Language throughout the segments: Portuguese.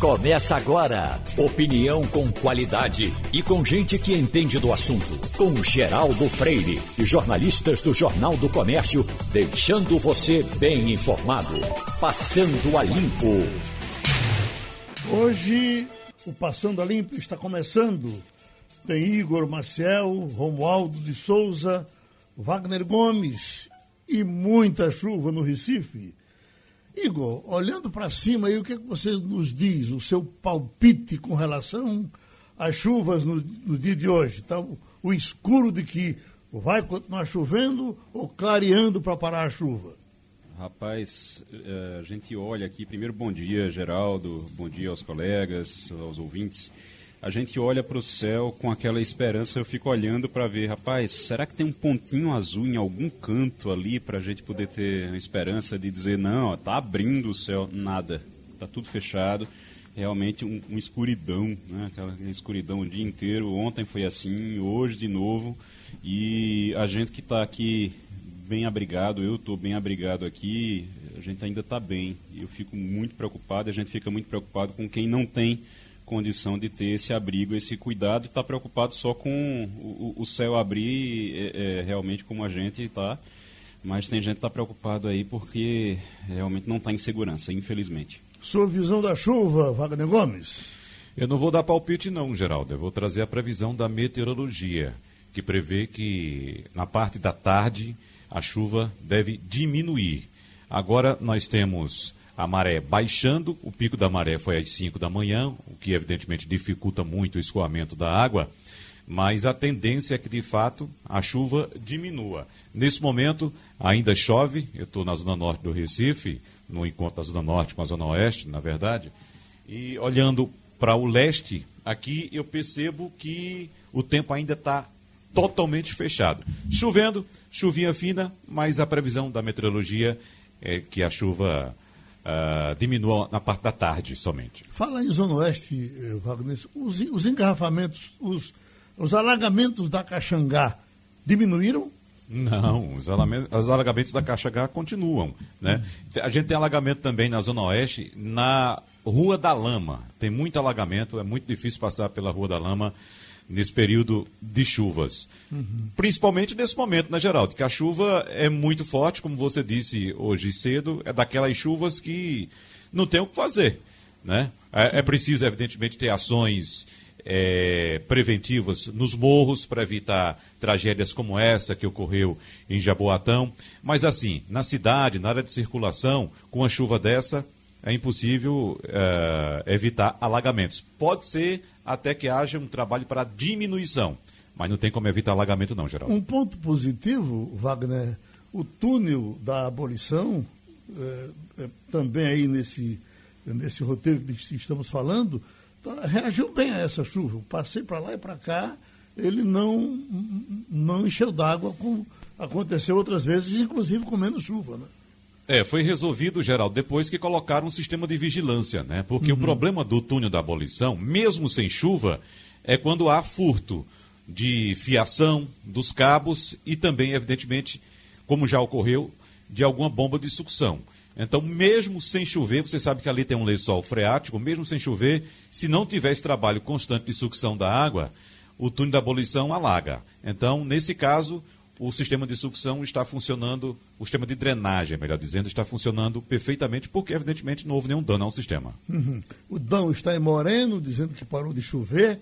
Começa agora. Opinião com qualidade e com gente que entende do assunto. Com Geraldo Freire e jornalistas do Jornal do Comércio, deixando você bem informado. Passando a Limpo. Hoje, o Passando a Limpo está começando. Tem Igor Maciel, Romualdo de Souza, Wagner Gomes e muita chuva no Recife. Igor, olhando para cima aí, o que, é que você nos diz, o seu palpite com relação às chuvas no, no dia de hoje? Tá? O, o escuro de que vai continuar chovendo ou clareando para parar a chuva? Rapaz, é, a gente olha aqui, primeiro bom dia, Geraldo, bom dia aos colegas, aos ouvintes a gente olha para o céu com aquela esperança, eu fico olhando para ver, rapaz, será que tem um pontinho azul em algum canto ali para a gente poder ter a esperança de dizer, não, está abrindo o céu? Nada, está tudo fechado, realmente um, um escuridão, né? aquela escuridão o dia inteiro, ontem foi assim, hoje de novo, e a gente que está aqui bem abrigado, eu estou bem abrigado aqui, a gente ainda está bem, eu fico muito preocupado, a gente fica muito preocupado com quem não tem condição de ter esse abrigo, esse cuidado, e está preocupado só com o, o céu abrir é, é, realmente como a gente está. Mas tem gente que está preocupado aí porque realmente não está em segurança, infelizmente. Sua visão da chuva, Wagner Gomes? Eu não vou dar palpite não, Geraldo. Eu vou trazer a previsão da meteorologia, que prevê que na parte da tarde a chuva deve diminuir. Agora nós temos a maré baixando, o pico da maré foi às 5 da manhã, o que evidentemente dificulta muito o escoamento da água, mas a tendência é que de fato a chuva diminua. Nesse momento ainda chove, eu estou na zona norte do Recife, no encontro da zona norte com a zona oeste, na verdade, e olhando para o leste, aqui eu percebo que o tempo ainda está totalmente fechado. Chovendo, chuvinha fina, mas a previsão da meteorologia é que a chuva uh, diminua na parte da tarde somente. Fala em Zona Oeste, eh, Wagner, os, os engarrafamentos, os, os alagamentos da Caxangá diminuíram? Não, os alagamentos, os alagamentos da Caxangá continuam. Né? A gente tem alagamento também na Zona Oeste, na Rua da Lama. Tem muito alagamento, é muito difícil passar pela Rua da Lama nesse período de chuvas. Uhum. Principalmente nesse momento, né, Geraldo? Que a chuva é muito forte, como você disse hoje cedo, é daquelas chuvas que não tem o que fazer. Né? É, é preciso, evidentemente, ter ações é, preventivas nos morros para evitar tragédias como essa que ocorreu em Jaboatão. Mas, assim, na cidade, na área de circulação, com a chuva dessa, é impossível é, evitar alagamentos. Pode ser até que haja um trabalho para diminuição. Mas não tem como evitar alagamento, não, Geraldo. Um ponto positivo, Wagner, o túnel da abolição, é, é, também aí nesse, nesse roteiro que estamos falando, tá, reagiu bem a essa chuva. Passei para lá e para cá, ele não, não encheu d'água como aconteceu outras vezes, inclusive com menos chuva. Né? É, foi resolvido, Geraldo, depois que colocaram um sistema de vigilância, né? Porque uhum. o problema do túnel da abolição, mesmo sem chuva, é quando há furto de fiação dos cabos e também, evidentemente, como já ocorreu, de alguma bomba de sucção. Então, mesmo sem chover, você sabe que ali tem um lençol freático, mesmo sem chover, se não tiver esse trabalho constante de sucção da água, o túnel da abolição alaga. Então, nesse caso, o sistema de sucção está funcionando, o sistema de drenagem, melhor dizendo, está funcionando perfeitamente, porque evidentemente não houve nenhum dano ao sistema. Uhum. O Dão está em Moreno, dizendo que parou de chover.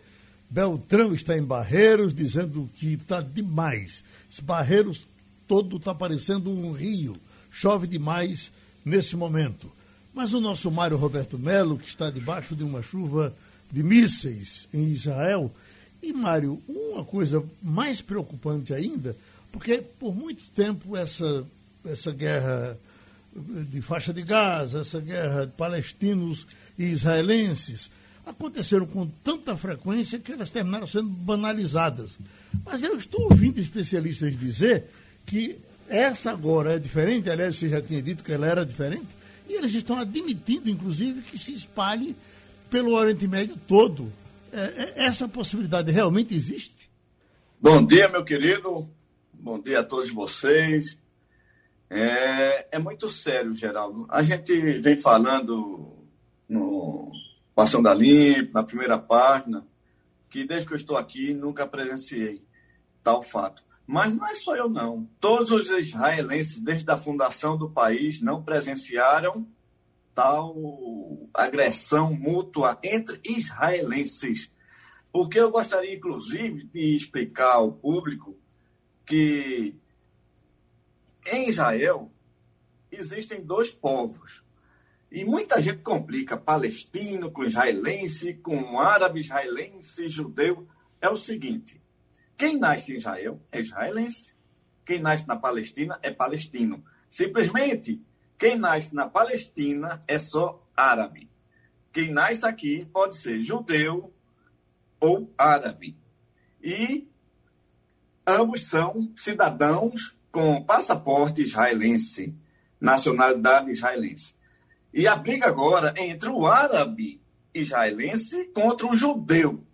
Beltrão está em Barreiros, dizendo que está demais. Esse Barreiros todo está parecendo um rio. Chove demais nesse momento. Mas o nosso Mário Roberto Melo, que está debaixo de uma chuva de mísseis em Israel. E, Mário, uma coisa mais preocupante ainda porque por muito tempo essa, essa guerra de faixa de Gaza, essa guerra de palestinos e israelenses, aconteceram com tanta frequência que elas terminaram sendo banalizadas. Mas eu estou ouvindo especialistas dizer que essa agora é diferente, aliás, você já tinha dito que ela era diferente, e eles estão admitindo, inclusive, que se espalhe pelo Oriente Médio todo. É, é, essa possibilidade realmente existe? Bom dia, meu querido. Bom dia a todos vocês. É, é muito sério, Geraldo. A gente vem falando no Passando a Limpo, na primeira página, que desde que eu estou aqui nunca presenciei tal fato. Mas não é só eu, não. Todos os israelenses, desde a fundação do país, não presenciaram tal agressão mútua entre israelenses. Porque eu gostaria, inclusive, de explicar ao público que em Israel existem dois povos. E muita gente complica palestino com israelense, com árabe israelense, judeu. É o seguinte: quem nasce em Israel é israelense, quem nasce na Palestina é palestino. Simplesmente, quem nasce na Palestina é só árabe. Quem nasce aqui pode ser judeu ou árabe. E ambos são cidadãos com passaporte israelense, nacionalidade israelense. E a briga agora é entre o árabe israelense contra o judeu,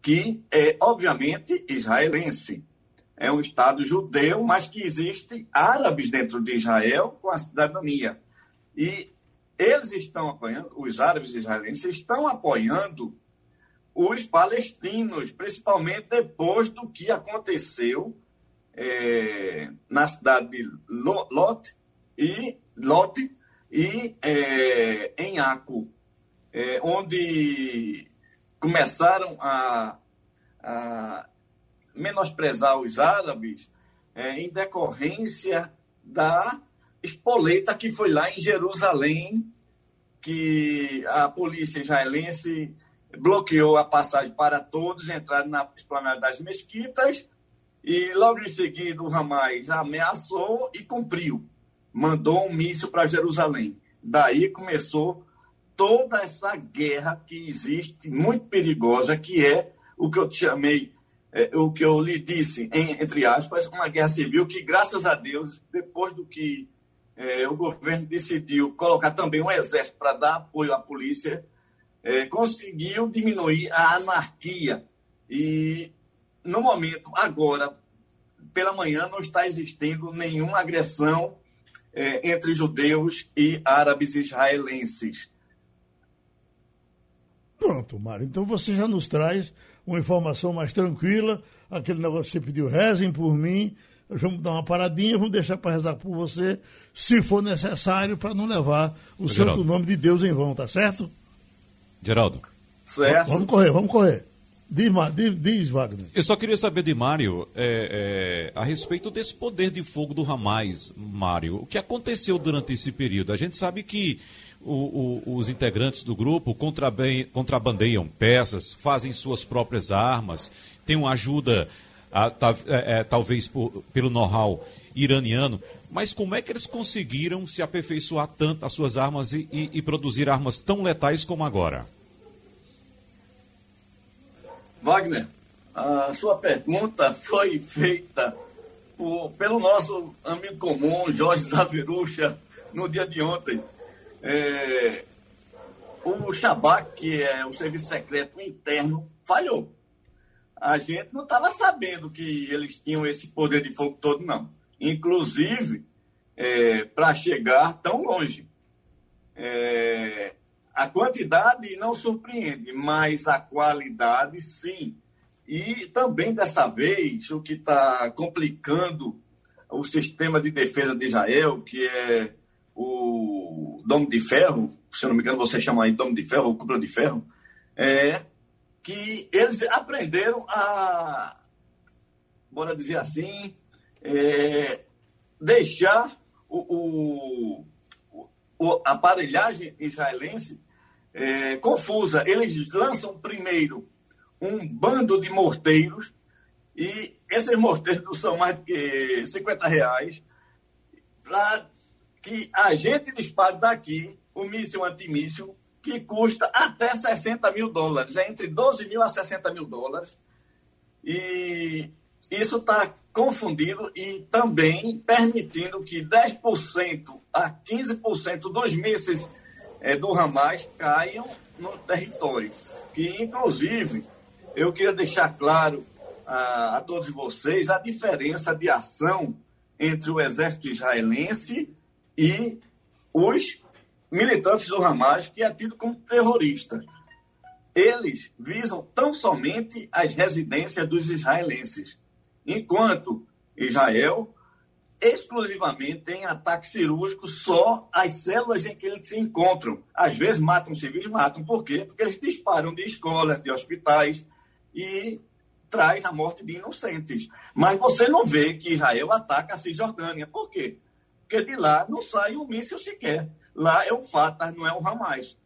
que é, obviamente, israelense. É um Estado judeu, mas que existe árabes dentro de Israel com a cidadania. E eles estão apoiando, os árabes israelenses estão apoiando os palestinos, principalmente depois do que aconteceu é, na cidade de Lot e, Lot e é, em Aco, é, onde começaram a, a, menosprezar os árabes é, em decorrência da espoleta que foi lá em Jerusalém, que a polícia israelense bloqueou a passagem para todos entrarem na esplanada das mesquitas e logo em seguida o Hamas ameaçou e cumpriu. Mandou um míssil para Jerusalém. Daí começou toda essa guerra que existe, muito perigosa, que é o que eu te chamei, é, o que eu lhe disse, em, entre aspas, uma guerra civil que, graças a Deus, depois do que é, o governo decidiu colocar também um exército para dar apoio à polícia, é, conseguiu diminuir a anarquia. E no momento, agora, pela manhã, não está existindo nenhuma agressão é, entre judeus e árabes israelenses. Pronto, Mário. Então você já nos traz uma informação mais tranquila. Aquele negócio que você pediu, rezem por mim. Vamos dar uma paradinha, vamos deixar para rezar por você, se for necessário, para não levar o Geraldo. santo nome de Deus em vão, tá certo? Geraldo. Certo. Vamos correr, vamos correr. Diz, diz, diz, Wagner. Eu só queria saber de Mário é, é, a respeito desse poder de fogo do Hamas, Mário. O que aconteceu durante esse período? A gente sabe que o, o, os integrantes do grupo contrabandeiam peças, fazem suas próprias armas, têm uma ajuda, a, é, é, talvez por, pelo know-how iraniano. Mas como é que eles conseguiram se aperfeiçoar tanto as suas armas e, e, e produzir armas tão letais como agora? Wagner, a sua pergunta foi feita por, pelo nosso amigo comum, Jorge Zaverucha, no dia de ontem. É, o Shabak, que é o serviço secreto interno, falhou. A gente não estava sabendo que eles tinham esse poder de fogo todo, não. Inclusive, é, para chegar tão longe. É, a quantidade não surpreende, mas a qualidade sim. E também dessa vez, o que está complicando o sistema de defesa de Israel, que é o Dome de Ferro, se não me engano você chama aí Dome de Ferro ou Cúpula de Ferro, é que eles aprenderam a, bora dizer assim, é, deixar o, o, o, a aparelhagem israelense é, confusa. Eles lançam primeiro um bando de morteiros e esses morteiros são mais que 50 reais para que a gente dispare daqui o míssil antimíssil que custa até 60 mil dólares, é entre 12 mil a 60 mil dólares. E isso está confundindo e também permitindo que 10% a 15% dos mísseis é, do Hamas caiam no território. Que, inclusive, eu queria deixar claro a, a todos vocês a diferença de ação entre o exército israelense e os militantes do Hamas, que é tido como terrorista. eles visam tão somente as residências dos israelenses, enquanto Israel exclusivamente tem ataques cirúrgicos só às células em que eles se encontram. Às vezes matam civis, matam. Por quê? Porque eles disparam de escolas, de hospitais e traz a morte de inocentes. Mas você não vê que Israel ataca a Cisjordânia. Por quê? Porque de lá não sai um míssil sequer. Lá é o Fatah, não é o Hamas.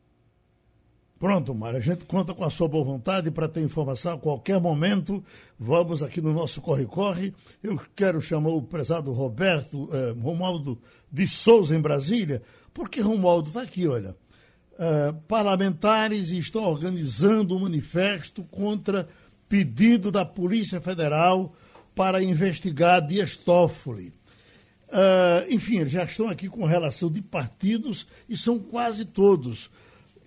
Pronto, Mário, a gente conta com a sua boa vontade para ter informação a qualquer momento. Vamos aqui no nosso Corre-Corre. Eu quero chamar o prezado Roberto eh, Romualdo de Souza, em Brasília, porque Romualdo está aqui, olha. Eh, parlamentares estão organizando um manifesto contra pedido da Polícia Federal para investigar Dias Toffoli. Uh, enfim, eles já estão aqui com relação de partidos e são quase todos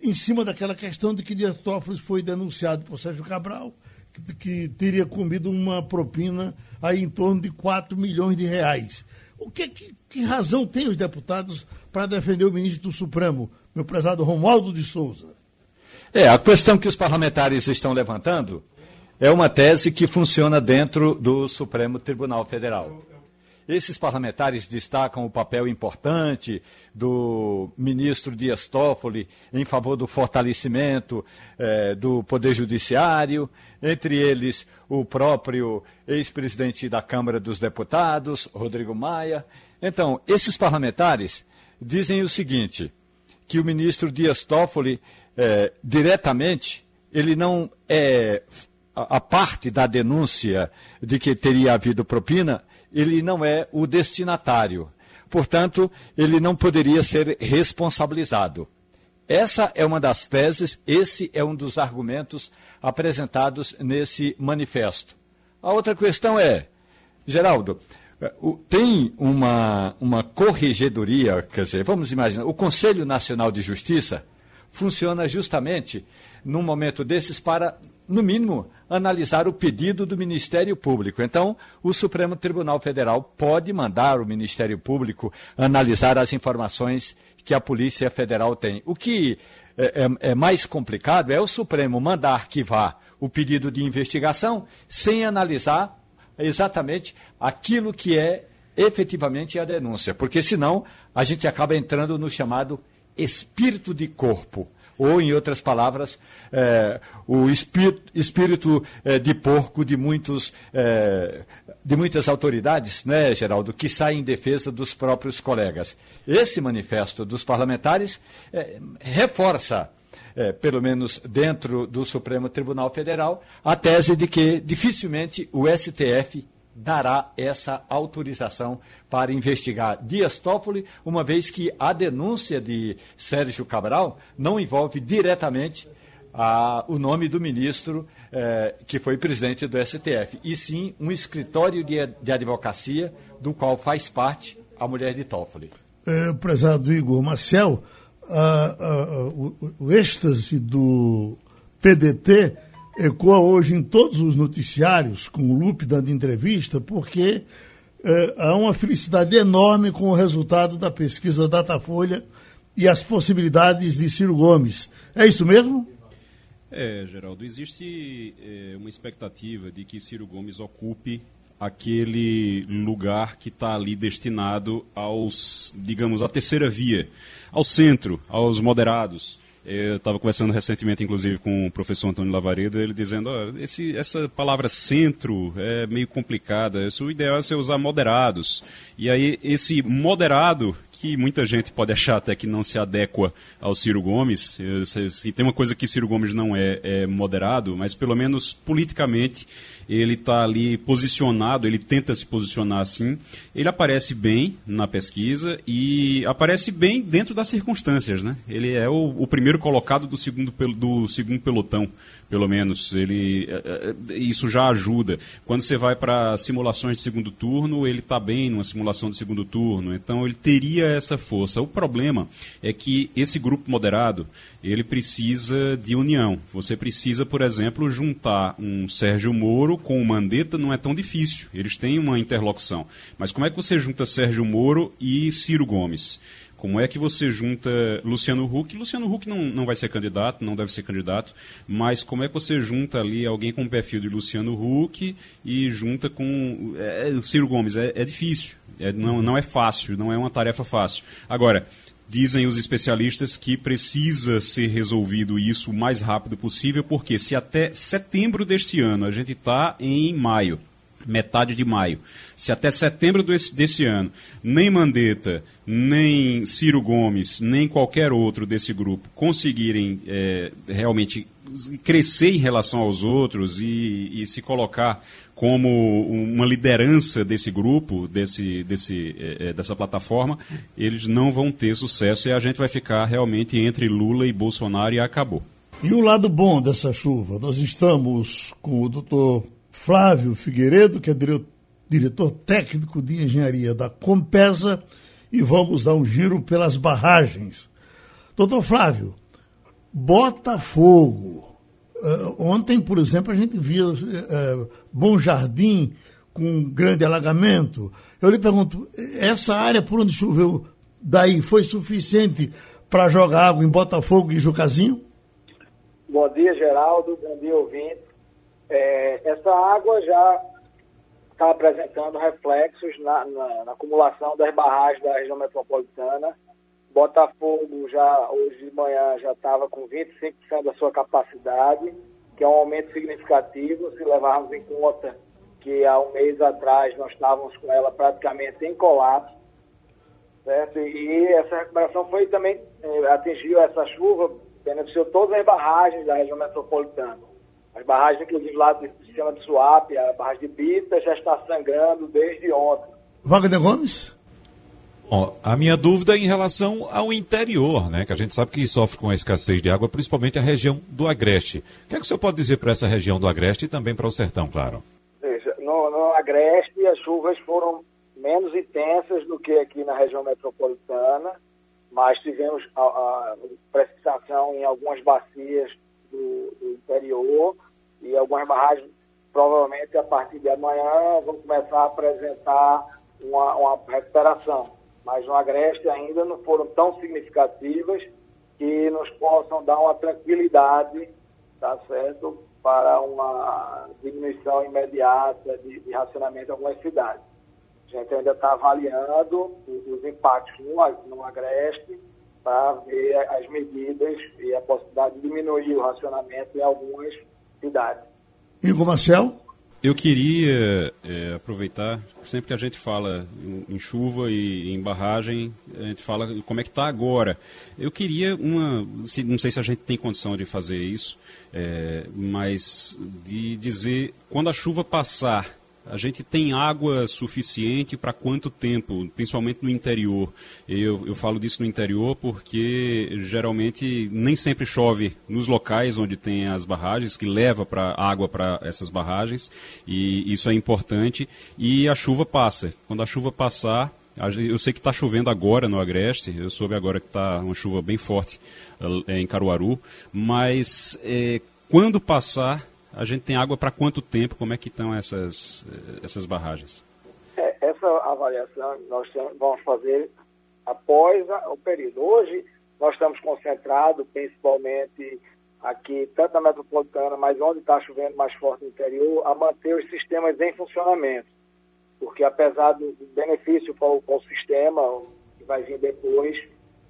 em cima daquela questão de que Dias Toffoli foi denunciado por Sérgio Cabral, que, que, teria comido uma propina aí em torno de 4 milhões de reais. O que, que, que razão tem os deputados para defender o ministro do Supremo, meu prezado Romualdo de Souza? É, a questão que os parlamentares estão levantando é uma tese que funciona dentro do Supremo Tribunal Federal. Esses parlamentares destacam o papel importante do ministro Dias Toffoli em favor do fortalecimento eh, do Poder Judiciário, entre eles o próprio ex-presidente da Câmara dos Deputados, Rodrigo Maia. Então, esses parlamentares dizem o seguinte, que o ministro Dias Toffoli, eh, diretamente, ele não é a, a parte da denúncia de que teria havido propina, ele não é o destinatário. Portanto, ele não poderia ser responsabilizado. Essa é uma das teses, esse é um dos argumentos apresentados nesse manifesto. A outra questão é, Geraldo, tem uma, uma corregedoria, quer dizer, vamos imaginar, o Conselho Nacional de Justiça funciona justamente num momento desses para no mínimo, analisar o pedido do Ministério Público. Então, o Supremo Tribunal Federal pode mandar o Ministério Público analisar as informações que a Polícia Federal tem. O que é, é, é mais complicado é o Supremo mandar arquivar o pedido de investigação sem analisar exatamente aquilo que é efetivamente a denúncia, porque senão a gente acaba entrando no chamado espírito de corpo ou, em outras palavras, é, o espírito, espírito é, de porco de, muitos, é, de muitas autoridades, né, Geraldo, que saem em defesa dos próprios colegas. Esse manifesto dos parlamentares reforça. Pelo menos dentro do Supremo Tribunal Federal, a tese de que dificilmente o STF dará essa autorização para investigar Dias Toffoli, uma vez que a denúncia de Sérgio Cabral não envolve diretamente a, o nome do ministro eh, que foi presidente do STF, e sim um escritório de, de advocacia do qual faz parte a mulher de Toffoli. É, prezado Igor Marcel, o, o êxtase do PDT ecoa hoje em todos os noticiários, com o Lupe dando entrevista, porque é, há uma felicidade enorme com o resultado da pesquisa Datafolha e as possibilidades de Ciro Gomes. É isso mesmo? É, Geraldo, existe é, uma expectativa de que Ciro Gomes ocupe aquele lugar que está ali destinado aos, digamos, à terceira via, ao centro, aos moderados. Eu estava conversando recentemente, inclusive, com o professor Antônio Lavareda, ele dizendo, oh, esse, essa palavra centro é meio complicada, o ideal é você usar moderados. E aí, esse moderado, que muita gente pode achar até que não se adequa ao Ciro Gomes, se, se tem uma coisa que Ciro Gomes não é, é moderado, mas pelo menos politicamente ele está ali posicionado, ele tenta se posicionar assim. Ele aparece bem na pesquisa e aparece bem dentro das circunstâncias, né? Ele é o, o primeiro colocado do segundo, do segundo pelotão, pelo menos. Ele, é, é, isso já ajuda. Quando você vai para simulações de segundo turno, ele está bem numa simulação de segundo turno. Então ele teria essa força. O problema é que esse grupo moderado ele precisa de união. Você precisa, por exemplo, juntar um Sérgio Moro com o Mandetta não é tão difícil. Eles têm uma interlocução. Mas como é que você junta Sérgio Moro e Ciro Gomes? Como é que você junta Luciano Huck? Luciano Huck não, não vai ser candidato, não deve ser candidato, mas como é que você junta ali alguém com o perfil de Luciano Huck e junta com é, Ciro Gomes? É, é difícil, é, não, não é fácil, não é uma tarefa fácil. Agora, dizem os especialistas que precisa ser resolvido isso o mais rápido possível, porque se até setembro deste ano, a gente está em maio, metade de maio. Se até setembro desse, desse ano, nem Mandetta, nem Ciro Gomes, nem qualquer outro desse grupo conseguirem é, realmente crescer em relação aos outros e, e, se colocar como uma liderança desse grupo, desse, desse, é, dessa plataforma, eles não vão ter sucesso e a gente vai ficar realmente entre Lula e Bolsonaro e acabou. E o lado bom dessa chuva? Nós estamos com o doutor Flávio Figueiredo, que é diretor técnico de engenharia da Compesa, e vamos dar um giro pelas barragens. Doutor Flávio, Botafogo. Uh, ontem, por exemplo, a gente via uh, Bom Jardim com grande alagamento. Eu lhe pergunto, essa área por onde choveu daí foi suficiente para jogar água em Botafogo e Jucazinho? Bom dia, Geraldo. Bom dia, ouvinte. É, essa água já está apresentando reflexos na, na, na, acumulação das barragens da região metropolitana. Botafogo já hoje de manhã já estava com 25% da sua capacidade, que é um aumento significativo se levarmos em conta que há um mês atrás nós estávamos com ela praticamente em colapso, certo? E essa recuperação foi também eh, atingiu essa chuva beneficiou todas as barragens da região metropolitana. As barragens, inclusive lá do sistema de Suape, a barragem de Bita, já está sangrando desde ontem. Wagner Gomes? A minha dúvida é em relação ao interior, né? Que a gente sabe que sofre com a escassez de água, principalmente a região do Agreste. O que é que o senhor pode dizer para essa região do Agreste e também para o Sertão, claro? Veja, no, no Agreste as chuvas foram menos intensas do que aqui na região metropolitana, mas tivemos a, a precipitação em algumas bacias do, do interior e algumas barragens, provavelmente a partir de amanhã, vão começar a apresentar uma, uma recuperação. Mas no Agreste ainda não foram tão significativas que nos possam dar uma tranquilidade, tá certo, para uma diminuição imediata de, de racionamento em algumas cidades. A gente ainda está avaliando os impactos no, no Agreste para ver as medidas e a possibilidade de diminuir o racionamento em algumas cidades. Igor Marcel? Eu queria é, aproveitar, sempre que a gente fala em, em, chuva e em barragem, a gente fala como é que está agora. Eu queria uma, não sei se a gente tem condição de fazer isso, é, mas de dizer, quando a chuva passar, a gente tem água suficiente para quanto tempo, principalmente no interior? Eu, eu falo disso no interior porque geralmente nem sempre chove nos locais onde tem as barragens, que leva para água para essas barragens, e isso é importante. E a chuva passa. Quando a chuva passar, eu sei que está chovendo agora no Agreste, eu soube agora que está uma chuva bem forte é, em Caruaru, mas é, quando passar a gente tem água para quanto tempo? Como é que estão essas, essas barragens? É, essa avaliação nós vamos fazer após a, o período. Hoje nós estamos concentrados principalmente aqui, tanto na metropolitana, mas onde está chovendo mais forte no interior, a manter os sistemas em funcionamento. Porque apesar do benefício o, para o sistema, que vai vir depois,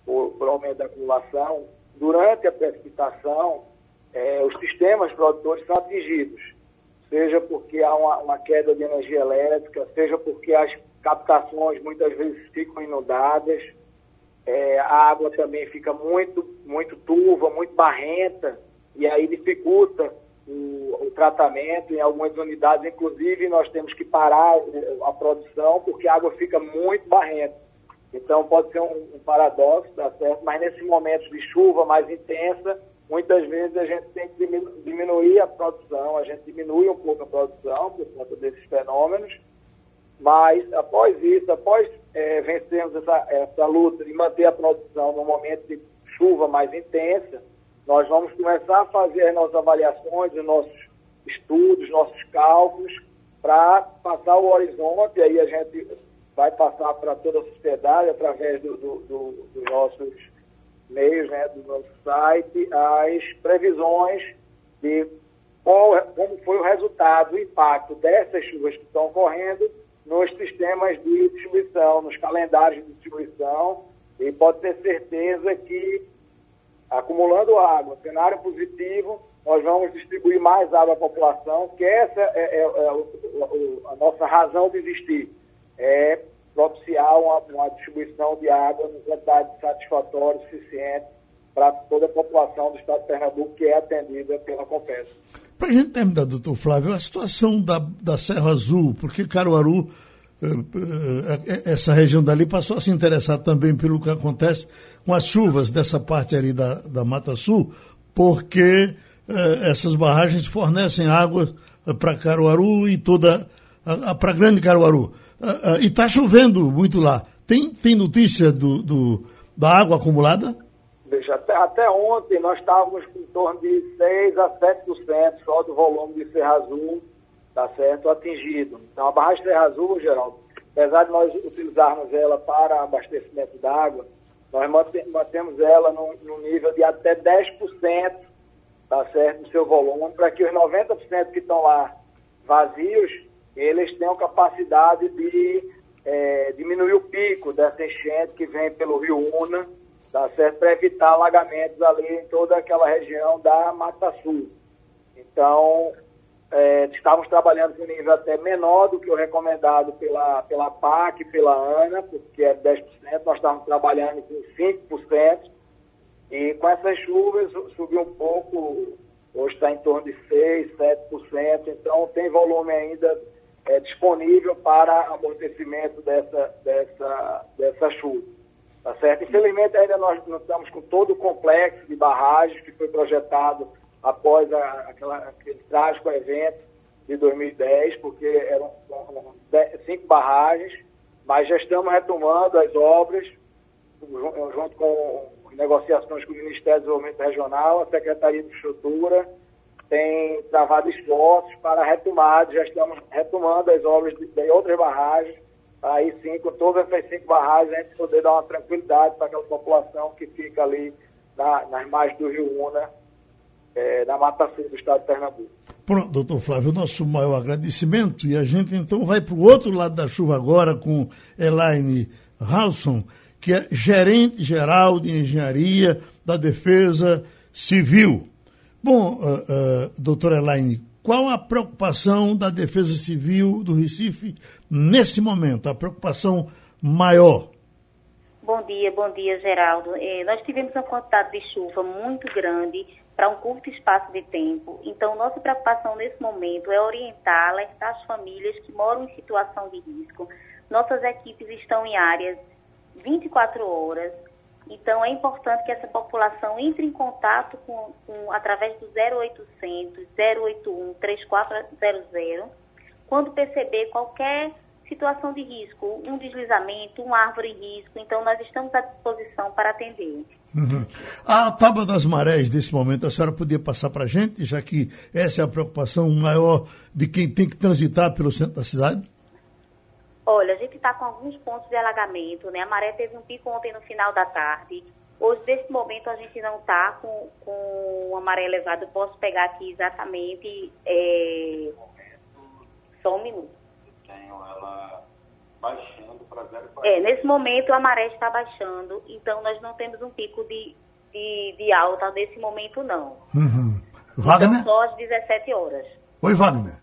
por, por aumento da acumulação, durante a precipitação, é, os sistemas produtores são atingidos, seja porque há uma, uma, queda de energia elétrica, seja porque as captações muitas vezes ficam inundadas, é, a água também fica muito, muito turva, muito barrenta, e aí dificulta o, o, tratamento em algumas unidades, inclusive nós temos que parar a produção porque a água fica muito barrenta. Então pode ser um, um paradoxo, tá certo? Mas nesses momentos de chuva mais intensa, muitas vezes a gente tem que diminuir a produção, a gente diminui um pouco a produção por conta desses fenômenos, mas após isso, após é, vencermos essa, essa luta de manter a produção no momento de chuva mais intensa, nós vamos começar a fazer as nossas avaliações, os nossos estudos, nossos cálculos, para passar o horizonte, aí a gente vai passar para toda a sociedade através do, do, do, dos nossos meios, né, do nosso site, as previsões de qual, como foi o resultado, o impacto dessas chuvas que estão ocorrendo nos sistemas de distribuição, nos calendários de distribuição, e pode ter certeza que, acumulando água, cenário positivo, nós vamos distribuir mais água à população, que essa é, é, é a nossa razão de existir, é propiciar uma, uma distribuição de água em quantidade satisfatória, suficiente para toda a população do estado de Pernambuco que é atendida pela Compesa. Para a gente terminar, doutor Flávio, a situação da, da Serra Azul, porque Caruaru, eh, eh, essa região dali, passou a se interessar também pelo que acontece com as chuvas dessa parte ali da, da Mata Sul, porque eh, essas barragens fornecem água para Caruaru e toda. para Grande Caruaru. E está chovendo muito lá. Tem, tem notícia do, do, da água acumulada? Veja, até, até ontem nós estávamos em torno de 6 a 7% só do volume de Serra Azul, tá certo, atingido. Então a barragem Serra Azul, Geraldo, apesar de nós utilizarmos ela para abastecimento d'água, nós mantemos ela no, no, nível de até 10%, tá certo, do seu volume, para que os 90% que estão lá vazios, eles tenham capacidade de é, diminuir o pico dessa enchente que vem pelo Rio Una, tá certo? Para evitar alagamentos ali em toda aquela região da Mata Sul. Então, é, estávamos trabalhando com nível até menor do que o recomendado pela, pela PAC, pela ANA, porque é 10%, nós estávamos trabalhando com 5%, e com essas chuvas subiu um pouco, hoje está em torno de 6%, 7%, então tem volume ainda é, disponível para amortecimento dessa, dessa, dessa chuva. Tá certo? Infelizmente, ainda nós não estamos com todo o complexo de barragens que foi projetado após a, aquela, aquele trágico evento de 2010, porque eram cinco barragens, mas já estamos retomando as obras, junto com negociações com o Ministério do Desenvolvimento Regional, a Secretaria de Estrutura, tem travado esforços para a retomada, já estamos retomando as obras de, de outras barragens, aí sim, com todas essas cinco barragens, a gente poder dar uma tranquilidade para aquela população que fica ali na, nas margens do Rio Una, é, na Mata Sul do estado de Pernambuco. Pronto, doutor Flávio, nosso maior agradecimento e a gente então vai para o outro lado da chuva agora com Elaine Halson, que é gerente geral de engenharia da Defesa Civil. Bom, uh, uh, doutora Elaine, qual a preocupação da Defesa Civil do Recife nesse momento, a preocupação maior? Bom dia, bom dia, Geraldo. É, nós tivemos uma quantidade de chuva muito grande para um curto espaço de tempo. Então, nossa preocupação nesse momento é orientar, alertar as famílias que moram em situação de risco. Nossas equipes estão em áreas 24 horas, então, é importante que essa população entre em contato com, com através do 0800 081 3400, quando perceber qualquer situação de risco, um deslizamento, uma árvore em risco. Então, nós estamos à disposição para atender. Uhum. A tábua das marés, nesse momento, a senhora podia passar para a gente, já que essa é a preocupação maior de quem tem que transitar pelo centro da cidade? Olha, a gente está com alguns pontos de alagamento, né? A maré teve um pico ontem no final da tarde. Hoje, nesse momento, a gente não está com, com a maré elevada. Eu posso pegar aqui exatamente. É... Só um minuto. Tenho ela baixando para 0,40. É, nesse momento a maré está baixando, então nós não temos um pico de, de, de alta nesse momento, não. Uhum. Wagner? Então, só às 17 horas. Oi, Wagner.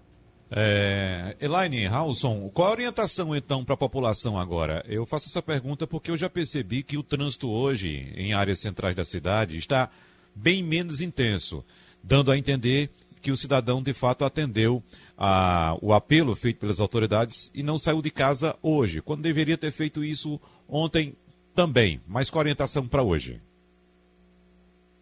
É, Elaine Halson, qual a orientação então para a população agora? Eu faço essa pergunta porque eu já percebi que o trânsito hoje em áreas centrais da cidade está bem menos intenso, dando a entender que o cidadão de fato atendeu a, o apelo feito pelas autoridades e não saiu de casa hoje, quando deveria ter feito isso ontem também. Mas com a orientação para hoje?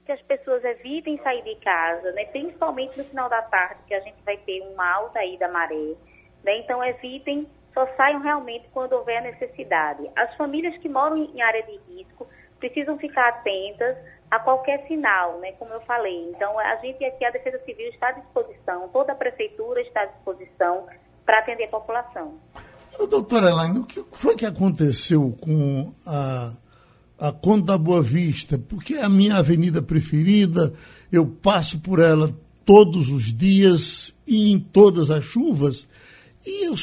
que as pessoas evitem sair de casa, né? principalmente no final da tarde, que a gente vai ter uma alta aí da maré. Né? Então, evitem, só saiam realmente quando houver necessidade. As famílias que moram em área de risco precisam ficar atentas a qualquer sinal, né? como eu falei. Então, a gente aqui, a Defesa Civil está à disposição, toda a Prefeitura está à disposição para atender a população. Doutora Elaine, o que foi que aconteceu com a, a Conta Boa Vista? Porque é a minha avenida preferida, eu passo por ela todos os dias e em todas as chuvas. E eu,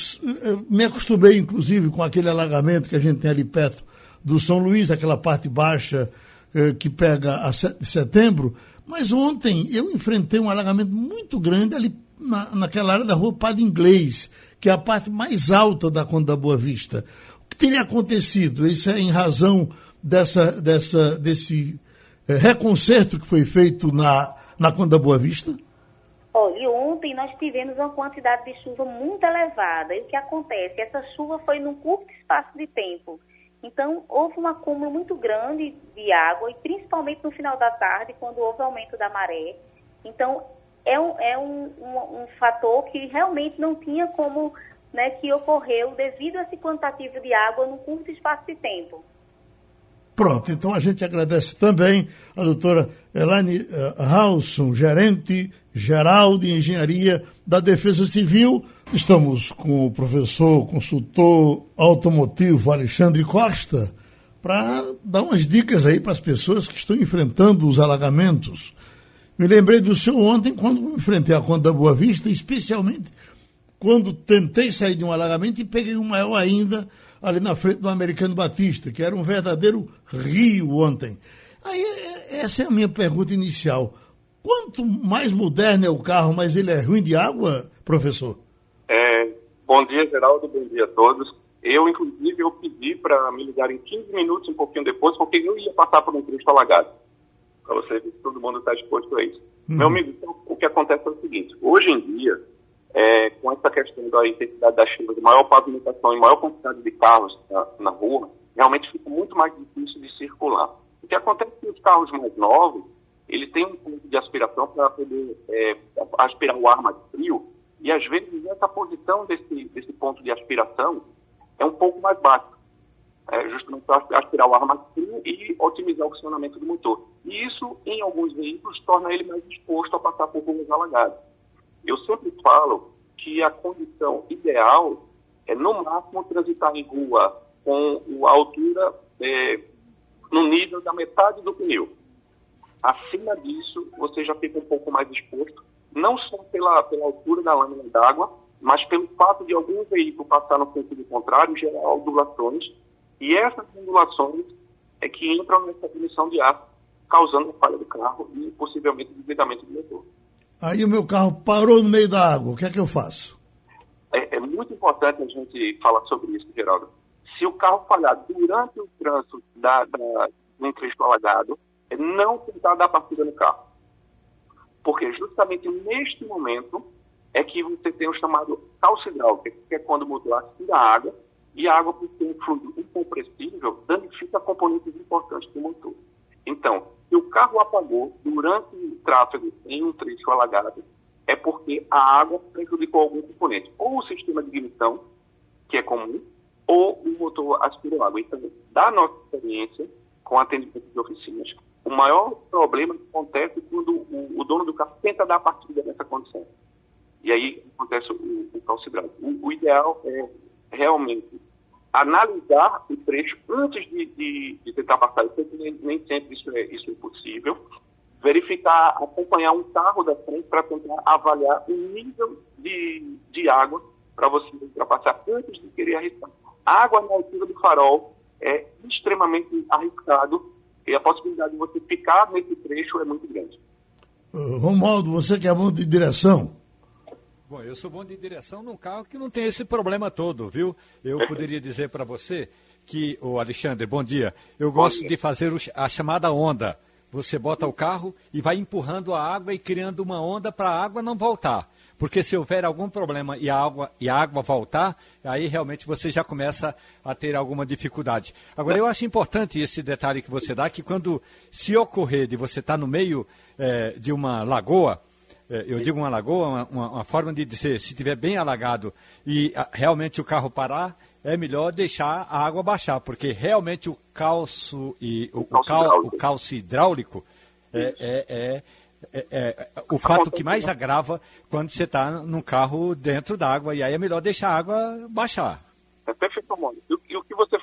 eu me acostumei, inclusive, com aquele alagamento que a gente tem ali perto do São Luís, aquela parte baixa eh, que pega a 7 de setembro. Mas ontem eu enfrentei um alagamento muito grande ali na, naquela área da rua Padre Inglês, que é a parte mais alta da Conta da Boa Vista. O que teria acontecido? Isso é em razão dessa, dessa, desse é, reconcerto que foi feito na, na Conta da Boa Vista? Olha, ontem nós tivemos uma quantidade de chuva muito elevada. E o que acontece? Essa chuva foi num curto espaço de tempo. Então, houve um acúmulo muito grande de água, e principalmente no final da tarde, quando houve aumento da maré. Então, é um, é um, um, um fator que realmente não tinha como, né, que ocorreu devido a esse quantitativo de água num curto espaço de tempo. Pronto, então a gente agradece também a doutora Elaine uh, gerente geral de engenharia da Defesa Civil. Estamos com o professor consultor automotivo Alexandre Costa para dar umas dicas aí para as pessoas que estão enfrentando os alagamentos. Me lembrei do senhor ontem, quando enfrentei a Conta da Boa Vista, especialmente quando tentei sair de um alagamento e peguei um maior ainda ali na frente do Americano Batista, que era um verdadeiro rio ontem. Aí, é, essa é a minha pergunta inicial. Quanto mais moderno é o carro, mais ele é ruim de água, professor? É, bom dia, Geraldo, bom dia a todos. Eu, inclusive, eu pedi para me ligar em 15 minutos, um pouquinho depois, porque eu ia passar por um trecho alagado para você ver se todo mundo está disposto a isso. Uhum. Meu amigo, então, o que acontece é o seguinte: hoje em dia, é, com essa questão da intensidade da chuva, de maior pavimentação e maior quantidade de carros na, na, rua, realmente fica muito mais difícil de circular. O que acontece é que os carros mais novos, eles têm um ponto de aspiração para poder é, aspirar o ar mais frio, e às vezes essa posição desse, desse ponto de aspiração é um pouco mais baixa é, justamente para aspirar o ar mais frio e otimizar o funcionamento do motor. E isso, em alguns veículos, torna ele mais disposto a passar por ruas alagadas. Eu sempre falo que a condição ideal é, no máximo, transitar em rua com a altura é, no nível da metade do pneu. Acima disso, você já fica um pouco mais exposto, não só pela, pela altura da lâmina d'água, mas pelo fato de algum veículo passar no sentido contrário, gerar ondulações e essas ondulações é que entram nessa emissão de ar, causando falha do carro e possivelmente desligamento do motor. Aí o meu carro parou no meio da água, o que é que eu faço? É, é muito importante a gente falar sobre isso, Geraldo. Se o carro falhar durante o trânsito da, da, do trecho alagado, é não tentar dar partida no carro. Porque justamente neste momento é que você tem o chamado calço hidráulico, que é quando o motor aspira a água e a água, por ter um fluido incompressível, danifica componentes importantes do motor. Então, se o carro apagou durante o tráfego em um trecho alagado, é porque a água prejudicou algum componente, ou o sistema de ignição, que é comum, ou o motor aspirou água. Então, da nossa experiência com atendimento de oficinas, o maior problema acontece quando o, o dono do carro tenta dar a partida nessa condição. E aí acontece o, o calcibrado. O, o ideal é realmente analisar o trecho antes de, de, de tentar passar. Nem, nem, sempre isso é, isso é possível. Verificar, acompanhar um carro da frente para tentar avaliar o nível de, de água para você ultrapassar antes de querer arriscar. Água na altura do farol é extremamente arriscado e a possibilidade de você ficar nesse trecho é muito grande. Romualdo, você que é bom de direção, Bom, eu sou bom de direção num carro que não tem esse problema todo, viu? Eu poderia dizer para você que, o Alexandre, bom dia, eu gosto de fazer a chamada onda. Você bota o carro e vai empurrando a água e criando uma onda para a água não voltar. Porque se houver algum problema e a, água, e a água voltar, aí realmente você já começa a ter alguma dificuldade. Agora, eu acho importante esse detalhe que você dá, que quando se ocorrer de você estar tá no meio é, de uma lagoa, eu digo uma lagoa, uma, uma, forma de dizer, se tiver bem alagado e realmente o carro parar, é melhor deixar a água baixar, porque realmente o calço e o, o, cal, o calço hidráulico é, é, é, é, é o fato que mais agrava quando você está num carro dentro d'água, e aí é melhor deixar a água baixar.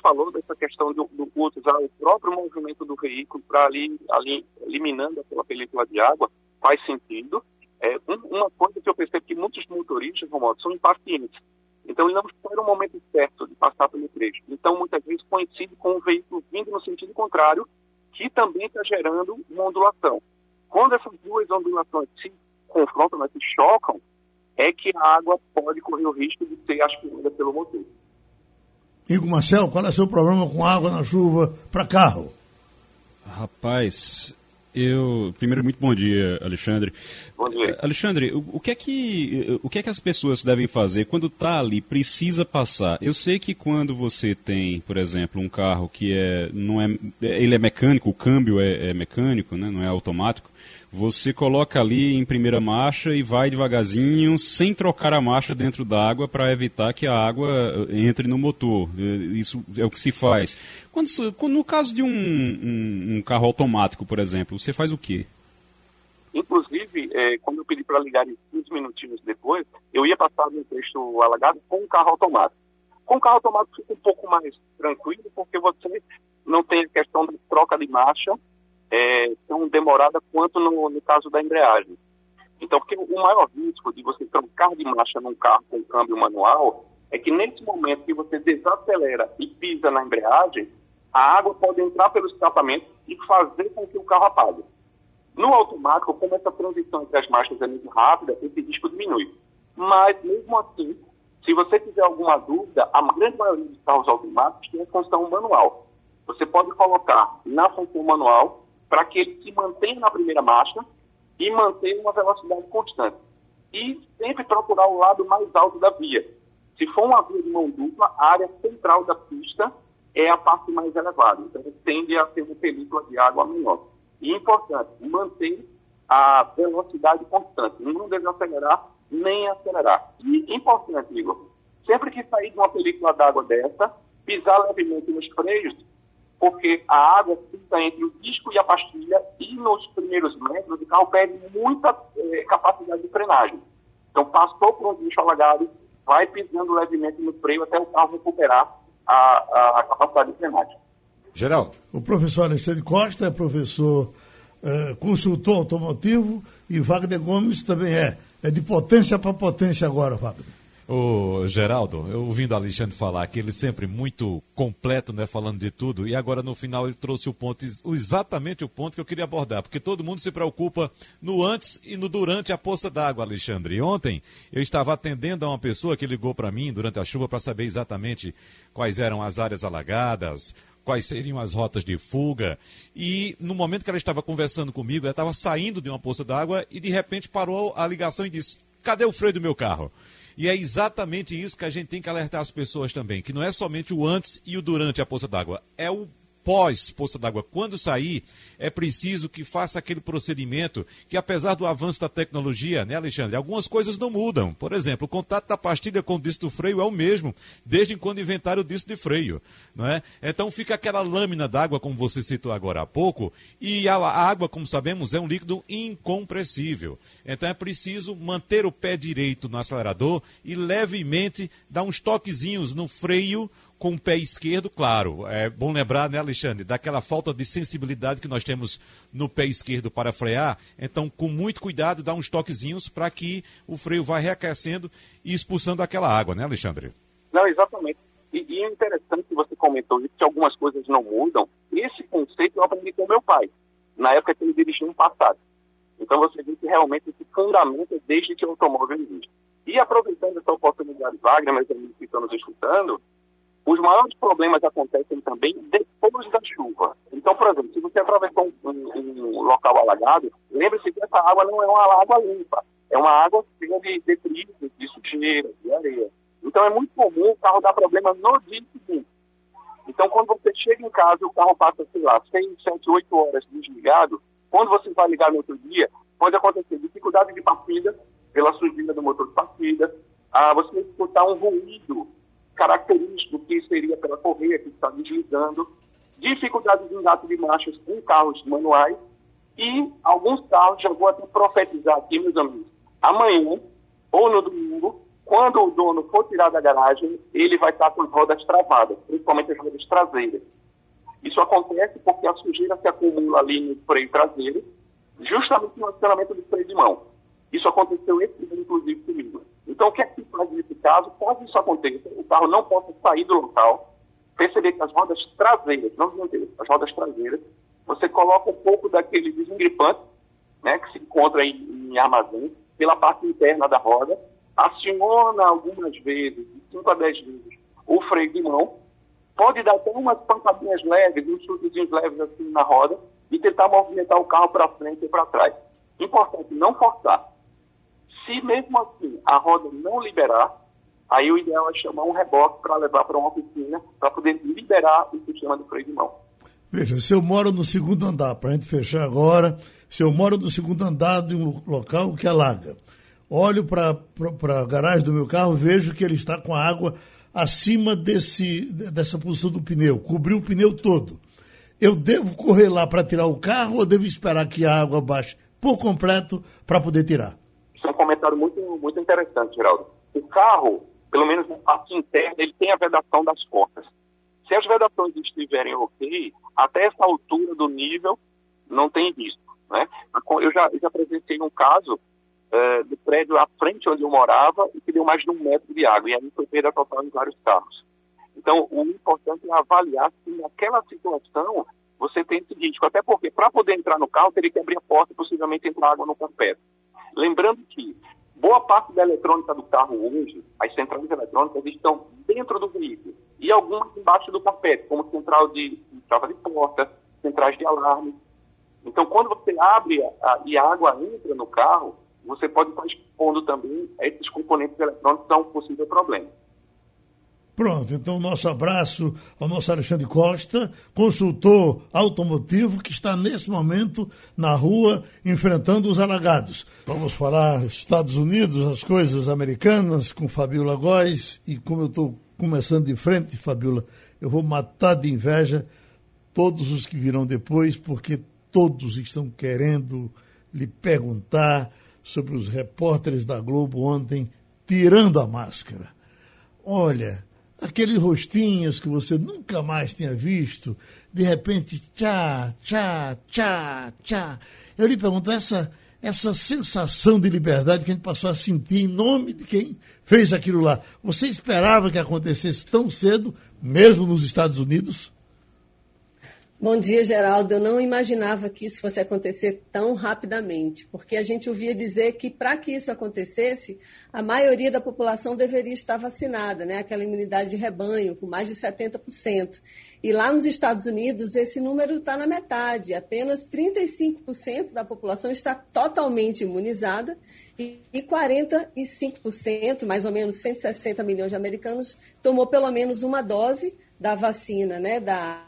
falou dessa questão do, do usar o próprio movimento do veículo para ali, ali eliminando aquela película de água, faz sentido. É, um, uma coisa que eu percebo que muitos motoristas, Romualdo, são impacientes. Então, ele não espera o momento certo de passar pelo trecho. Então, muitas vezes coincide com o veículo vindo no sentido contrário, que também está gerando uma ondulação. Quando essas duas ondulações se confrontam, né, se chocam, é que a água pode correr o risco de ser aspirada pelo motor. Igor Marcel, qual é o seu problema com água na chuva para carro? Rapaz, eu primeiro muito bom dia, Alexandre. Bom dia. Alexandre, o, o, que é que o que é que as pessoas devem fazer quando está ali precisa passar? Eu sei que quando você tem, por exemplo, um carro que é não é ele é mecânico, o câmbio é, é mecânico, né, não é automático você coloca ali em primeira marcha e vai devagarzinho, sem trocar a marcha dentro da água para evitar que a água eh, entre no motor. Eh, isso é o que se faz. Quando, no caso de um, um, um carro automático, por exemplo, você faz o quê? Inclusive, é, quando eu pedi para ligar em 15 minutinhos depois, eu ia passar no trecho alagado com um carro automático. Com o carro automático fica um pouco mais tranquilo, porque você não tem a questão da troca de marcha, é, tão demorada quanto no, no, caso da embreagem. Então, porque o maior risco de você trocar de marcha num carro com câmbio manual é que nesse momento que você desacelera e pisa na embreagem, a água pode entrar pelo escapamento e fazer com que o carro apague. No automático, como essa transição entre as marchas é muito rápida, esse risco diminui. Mas, mesmo assim, se você tiver alguma dúvida, a grande maioria dos carros automáticos tem a função manual. Você pode colocar na função manual para que ele se mantenha na primeira marcha e mantenha uma velocidade constante. E sempre procurar o lado mais alto da via. Se for uma via de mão dupla, a área central da pista é a parte mais elevada. Então, tende a ter uma película de água menor. E importante, manter a velocidade constante. Não desacelerar nem acelerar. E importante, Igor, sempre que sair de uma película d'água dessa, pisar levemente nos freios porque a água fica entre o disco e a pastilha e nos primeiros metros o carro perde muita eh, capacidade de frenagem. Então, passou por um disco alagado, vai pisando levemente no freio até o carro recuperar a, a, a capacidade de frenagem. Geraldo. O professor Alexandre Costa é professor eh, consultor automotivo e Wagner Gomes também é. É de potência para potência agora, Wagner. Ô, Geraldo, eu ouvindo Alexandre falar que ele sempre muito completo, né, falando de tudo, e agora no final ele trouxe o ponto, exatamente o ponto que eu queria abordar, porque todo mundo se preocupa no antes e no durante a poça d'água, Alexandre. E ontem eu estava atendendo a uma pessoa que ligou para mim durante a chuva para saber exatamente quais eram as áreas alagadas, quais seriam as rotas de fuga. E no momento que ela estava conversando comigo, ela estava saindo de uma poça d'água e de repente parou a ligação e disse: Cadê o freio do meu carro? E é exatamente isso que a gente tem que alertar as pessoas também, que não é somente o antes e o durante a poça d'água, é o pós poça d'água. Quando sair, é preciso que faça aquele procedimento que, apesar do avanço da tecnologia, né, Alexandre, algumas coisas não mudam. Por exemplo, o contato da pastilha com o disco do freio é o mesmo, desde quando inventaram o disco de freio. Não é? Então fica aquela lâmina d'água, como você citou agora há pouco, e a água, como sabemos, é um líquido incompressível. Então é preciso manter o pé direito no acelerador e levemente dar uns toquezinhos no freio com o pé esquerdo, claro. É bom lembrar, né, Alexandre, daquela falta de sensibilidade que nós temos no pé esquerdo para frear. Então, com muito cuidado, dá uns toquezinhos para que o freio vá reaquecendo e expulsando aquela água, né, Alexandre? Não, exatamente. E, e é interessante que você comentou que algumas coisas não mudam. Esse conceito eu aprendi com meu pai, na época que ele dirigiu um passado. Então, você vê que realmente esse fundamento é desde que o automóvel existe. E aproveitando essa oportunidade, Wagner, mas amigos que estão nos escutando, os maiores problemas acontecem também depois da chuva. Então, por exemplo, se você atravessou um, um, um local alagado, lembre-se que essa água não é uma água limpa. É uma água cheia de detritos, de sujeira, de areia. Então, é muito comum o carro dar problema no dia seguinte. Então, quando você chega em casa o carro passa, sei lá, 6, 7, 8 horas desligado, quando você vai ligar no outro dia, pode acontecer dificuldade de partida pela sujeira do motor de partida, ah, você escutar um ruído característico que seria pela correia que está deslizando, dificuldade de engate de marchas em carros manuais e alguns carros, já vou até profetizar aqui, meus amigos, amanhã ou no domingo, Quando o dono for tirar da garagem, ele vai estar com as rodas travadas, principalmente as rodas traseiras. Isso acontece porque a sujeira se acumula ali no freio traseiro, justamente no acionamento do freio de mão. Isso aconteceu esse inclusive, comigo. Então, o que é que se faz nesse caso? Caso isso aconteça, o carro não possa sair do local, perceber que as rodas traseiras, não dianteiras, as rodas traseiras, você coloca um pouco daquele desengripante, né, que se encontra em, em armazém, pela parte interna da roda, aciona algumas vezes, de 5 a 10 vezes, o freio de mão, pode dar até umas pancadinhas leves, uns chutezinhos leves assim na roda, e tentar movimentar o carro para frente e para trás. Importante não forçar. Se mesmo assim a roda não liberar, aí o ideal é chamar um reboque para levar para uma oficina para poder liberar o sistema de freio de mão. Veja, se eu moro no segundo andar, para a gente fechar agora, se eu moro no segundo andar de um local que alaga, olho para a garagem do meu carro, vejo que ele está com a água acima desse, dessa posição do pneu, cobriu o pneu todo. Eu devo correr lá para tirar o carro ou devo esperar que a água baixe por completo para poder tirar? Isso é um comentário muito, interessante, Geraldo. O carro, pelo menos na parte interna, ele tem a vedação das portas. Se as vedações estiverem ok, até essa altura do nível não tem risco. Né? Eu, já, já presenciei um caso é, do prédio à frente onde eu morava e que deu mais de um metro de água, e aí foi perda total em vários carros. Então, o importante é avaliar se naquela situação você tem esse risco. Até porque, para poder entrar no carro, teria que abrir a porta e possivelmente entrar água no carpete. Lembrando que boa parte da eletrônica do carro hoje, as centrais eletrônicas, estão dentro do veículo e algumas embaixo do carpete, como central de trava de porta, centrais de alarme. Então, quando você abre a, e a água entra no carro, você pode estar expondo também esses componentes eletrônicos a um possível problema. Pronto, então nosso abraço ao nosso Alexandre Costa, consultor automotivo que está nesse momento na rua enfrentando os alagados. Vamos falar Estados Unidos, as coisas americanas com Fabiola Góes e como eu estou começando de frente, Fabiola, eu vou matar de inveja todos os que virão depois, porque todos estão querendo lhe perguntar sobre os repórteres da Globo ontem tirando a máscara. Olha, aqueles rostinhos que você nunca mais tinha visto, de repente, tchá, tchá, tchá, tchá. Eu lhe pergunto, essa, essa sensação de liberdade que a gente passou a sentir em nome de quem fez aquilo lá, você esperava que acontecesse tão cedo, mesmo nos Estados Unidos? Bom dia, Geraldo. Eu não imaginava que isso fosse acontecer tão rapidamente, porque a gente ouvia dizer que para que isso acontecesse, a maioria da população deveria estar vacinada, né? aquela imunidade de rebanho, com mais de 70%. E lá nos Estados Unidos, esse número está na metade, apenas 35% da população está totalmente imunizada e 45%, mais ou menos 160 milhões de americanos, tomou pelo menos uma dose da vacina, né? da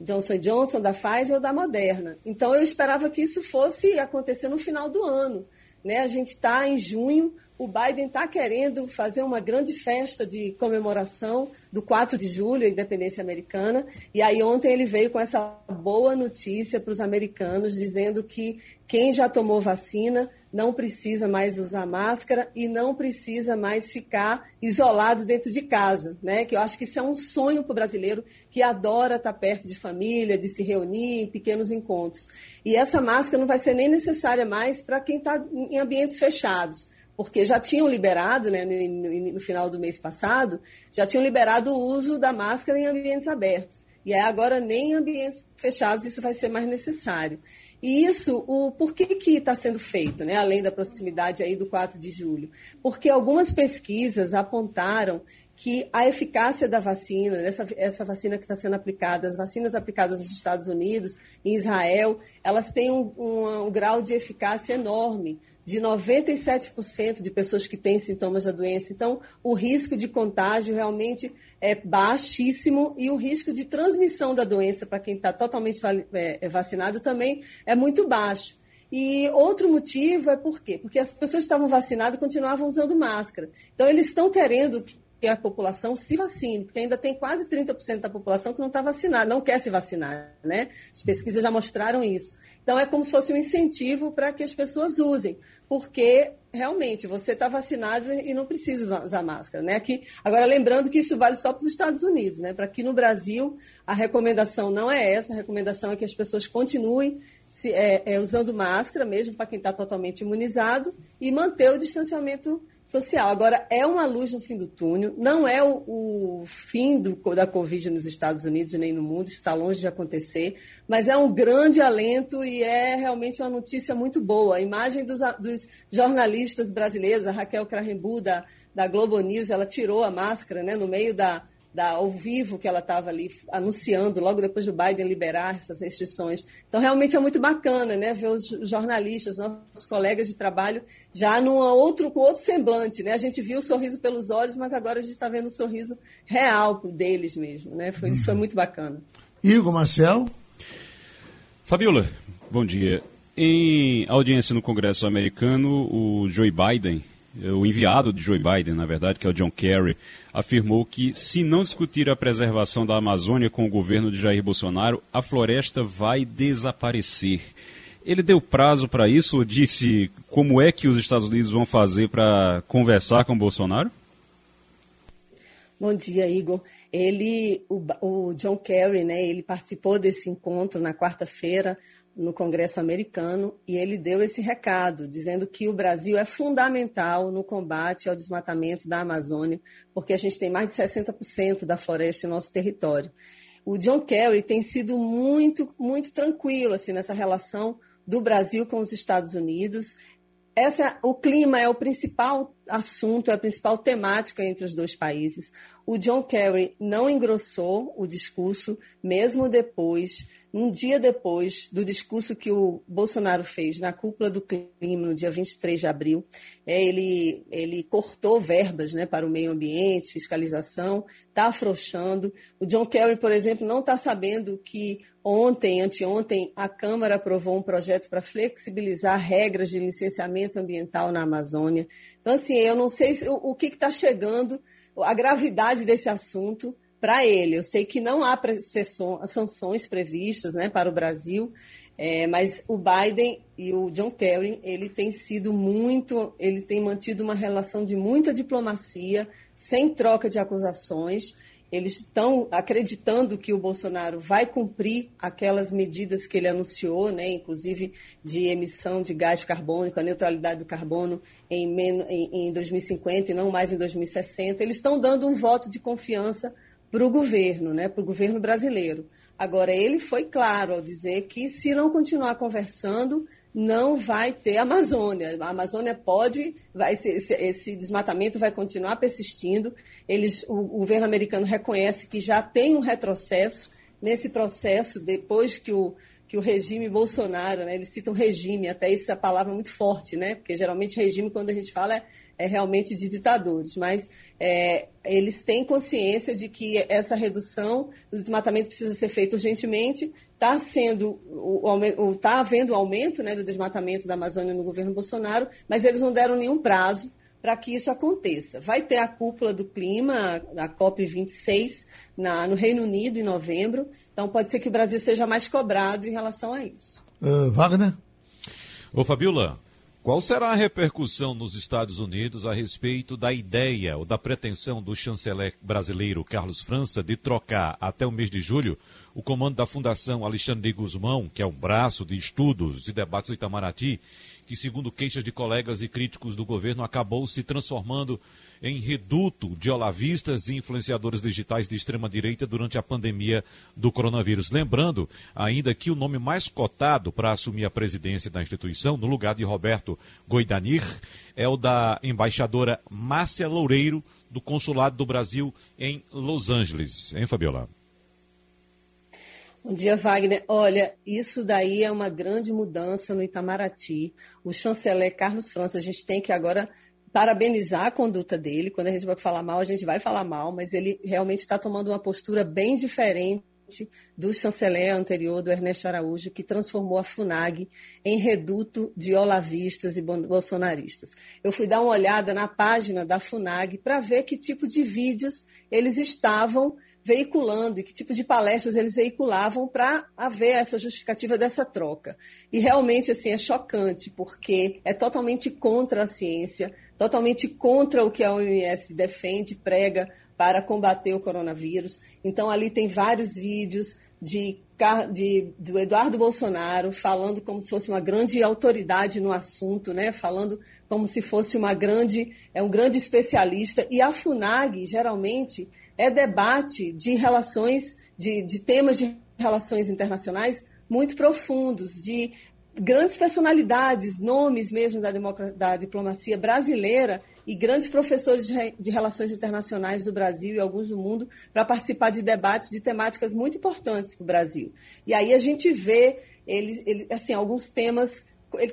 Johnson Johnson, da Pfizer ou da Moderna. Então eu esperava que isso fosse acontecer no final do ano. Né? A gente está em junho, o Biden está querendo fazer uma grande festa de comemoração do 4 de julho, a independência americana. E aí ontem ele veio com essa boa notícia para os americanos, dizendo que quem já tomou vacina não precisa mais usar máscara e não precisa mais ficar isolado dentro de casa, né? Que eu acho que isso é um sonho para o brasileiro que adora estar perto de família, de se reunir em pequenos encontros. E essa máscara não vai ser nem necessária mais para quem está em ambientes fechados porque já tinham liberado, né, no, no, final do mês passado, já tinham liberado o uso da máscara em ambientes abertos. E aí agora nem em ambientes fechados isso vai ser mais necessário. E isso, o por que está sendo feito, né, além da proximidade aí do 4 de julho? Porque algumas pesquisas apontaram que a eficácia da vacina, essa, essa vacina que está sendo aplicada, as vacinas aplicadas nos Estados Unidos, em Israel, elas têm um, um, um grau de eficácia enorme de 97% de pessoas que têm sintomas da doença. Então, o risco de contágio realmente é baixíssimo e o risco de transmissão da doença para quem está totalmente é, é vacinado também é muito baixo. E outro motivo é por quê? Porque as pessoas que estavam vacinadas continuavam usando máscara. Então, eles estão querendo a população se vacine, porque ainda tem quase 30% da população que não está vacinada, não quer se vacinar, né? As pesquisas já mostraram isso. Então, é como se fosse um incentivo para que as pessoas usem, porque realmente você está vacinado e não precisa usar máscara, né? Aqui, agora, lembrando que isso vale só para os Estados Unidos, né? Para aqui no Brasil, a recomendação não é essa, a recomendação é que as pessoas continuem se, é, é, usando máscara, mesmo para quem está totalmente imunizado, e manter o distanciamento social. Agora, é uma luz no fim do túnel, não é o, o fim do, da Covid nos Estados Unidos nem no mundo, está longe de acontecer, mas é um grande alento e é realmente uma notícia muito boa. A imagem dos, dos jornalistas brasileiros, a Raquel Krahenbu, da, da Globo News, ela tirou a máscara né, no meio da, da, ao vivo que ela estava ali anunciando, logo depois do Biden liberar essas restrições. Então, realmente é muito bacana né, ver os jornalistas, nossos colegas de trabalho, já num outro, com outro semblante. Né? A gente viu o sorriso pelos olhos, mas agora a gente está vendo o sorriso real deles mesmo. Né? Foi, Isso foi muito bacana. Igor Marcel. Fabiola, bom dia. Em audiência no Congresso americano, o Joe Biden o enviado de Joe Biden, na verdade, que é o John Kerry, afirmou que se não discutir a preservação da Amazônia com o governo de Jair Bolsonaro, a floresta vai desaparecer. Ele deu prazo para isso disse como é que os Estados Unidos vão fazer para conversar com Bolsonaro? Bom dia, Igor. Ele, o, o John Kerry, né, ele participou desse encontro na quarta-feira no Congresso americano e ele deu esse recado, dizendo que o Brasil é fundamental no combate ao desmatamento da Amazônia, porque a gente tem mais de 60% da floresta em nosso território. O John Kerry tem sido muito, muito tranquilo assim nessa relação do Brasil com os Estados Unidos. Essa, o clima é o principal assunto, é a principal temática entre os dois países. O John Kerry não engrossou o discurso, mesmo depois um dia depois do discurso que o Bolsonaro fez na cúpula do clima, no dia 23 de abril, é, ele, ele cortou verbas né, para o meio ambiente, fiscalização, está afrouxando. O John Kerry, por exemplo, não está sabendo que ontem, anteontem, a Câmara aprovou um projeto para flexibilizar regras de licenciamento ambiental na Amazônia. Então, assim, eu não sei se, o, o que está chegando, a gravidade desse assunto para ele. Eu sei que não há sanções previstas né, para o Brasil, é, mas o Biden e o John Kerry, ele tem sido muito, ele tem mantido uma relação de muita diplomacia, sem troca de acusações. Eles estão acreditando que o Bolsonaro vai cumprir aquelas medidas que ele anunciou, né, inclusive de emissão de gás carbônico, a neutralidade do carbono em, em 2050 e não mais em 2060. Eles estão dando um voto de confiança para o governo, né, para o governo brasileiro. Agora, ele foi claro ao dizer que, se não continuar conversando, não vai ter Amazônia. A Amazônia pode, vai esse, esse desmatamento vai continuar persistindo. Eles, o, o governo americano reconhece que já tem um retrocesso nesse processo depois que o que o regime Bolsonaro, né, eles citam regime, até essa palavra é muito forte, né, porque geralmente regime, quando a gente fala, é, é realmente de ditadores, mas é, eles têm consciência de que essa redução do desmatamento precisa ser feita urgentemente. Está sendo, está havendo aumento né, do desmatamento da Amazônia no governo Bolsonaro, mas eles não deram nenhum prazo para que isso aconteça. Vai ter a cúpula do clima, a COP26, na, no Reino Unido em novembro. Então pode ser que o Brasil seja mais cobrado em relação a isso. Uh, Wagner? Ô Fabiola, qual será a repercussão nos Estados Unidos a respeito da ideia ou da pretensão do chanceler brasileiro Carlos França de trocar até o mês de julho o comando da Fundação Alexandre de Guzmão, que é um braço de estudos e debates do Itamaraty, que, segundo queixas de colegas e críticos do governo, acabou se transformando em reduto de olavistas e influenciadores digitais de extrema-direita durante a pandemia do coronavírus. Lembrando ainda que o nome mais cotado para assumir a presidência da instituição, no lugar de Roberto Goidanir, é o da embaixadora Márcia Loureiro, do Consulado do Brasil em Los Angeles. Hein, Fabiola? Bom dia, Wagner. Olha, isso daí é uma grande mudança no Itamaraty. O chanceler Carlos França, a gente tem que agora parabenizar a conduta dele. Quando a gente vai falar mal, a gente vai falar mal, mas ele realmente está tomando uma postura bem diferente do chanceler anterior, do Ernesto Araújo, que transformou a FUNAG em reduto de olavistas e bolsonaristas. Eu fui dar uma olhada na página da FUNAG para ver que tipo de vídeos eles estavam veiculando e que tipo de palestras eles veiculavam para haver essa justificativa dessa troca. E realmente assim é chocante, porque é totalmente contra a ciência, totalmente contra o que a OMS defende, prega para combater o coronavírus. Então ali tem vários vídeos de, de, do Eduardo Bolsonaro falando como se fosse uma grande autoridade no assunto, né? Falando como se fosse uma grande é um grande especialista e a Funag geralmente é debate de relações, de, de temas de relações internacionais muito profundos, de grandes personalidades, nomes mesmo da, da diplomacia brasileira e grandes professores de, de, relações internacionais do Brasil e alguns do mundo para participar de debates de temáticas muito importantes para o Brasil. E aí a gente vê eles, ele, assim, alguns temas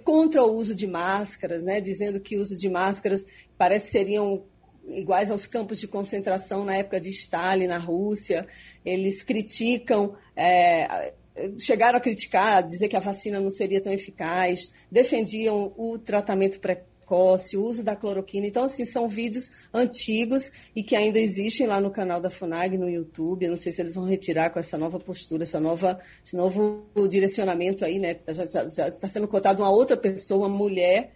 contra o uso de máscaras, né, dizendo que o uso de máscaras parece seriam iguais aos campos de concentração na época de Stalin, na Rússia. Eles criticam, é, chegaram a criticar, a dizer que a vacina não seria tão eficaz, defendiam o tratamento precoce, o uso da cloroquina. Então, assim, são vídeos antigos e que ainda existem lá no canal da FUNAG, no YouTube. Eu não sei se eles vão retirar com essa nova postura, essa nova, esse novo direcionamento aí, né? Já está sendo cotado uma outra pessoa, uma mulher,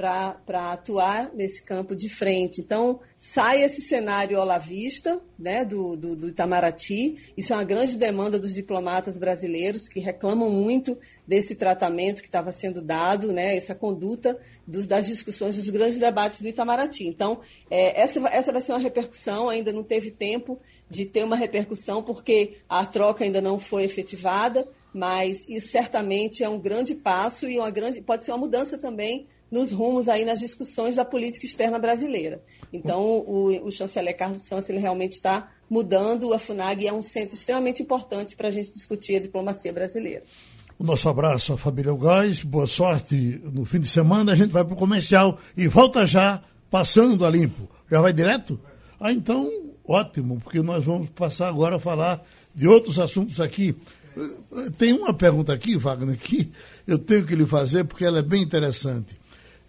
para atuar nesse campo de frente. Então, sai esse cenário olavista né, do, do, do, Itamaraty. Isso é uma grande demanda dos diplomatas brasileiros que reclamam muito desse tratamento que estava sendo dado, né, essa conduta dos, das discussões dos grandes debates do Itamaraty. Então, é, essa, essa vai ser uma repercussão, ainda não teve tempo de ter uma repercussão, porque a troca ainda não foi efetivada, mas isso certamente é um grande passo e uma grande, pode ser uma mudança também nos rumos aí nas discussões da política externa brasileira. Então, o, o chanceler Carlos Santos ele realmente está mudando a FUNAG e é um centro extremamente importante para a gente discutir a diplomacia brasileira. O nosso abraço à família Gás, boa sorte no fim de semana. A gente vai para o comercial e volta já, passando a limpo. Já vai direto? Ah, então, ótimo, porque nós vamos passar agora a falar de outros assuntos aqui. Tem uma pergunta aqui, Wagner, que eu tenho que lhe fazer porque ela é bem interessante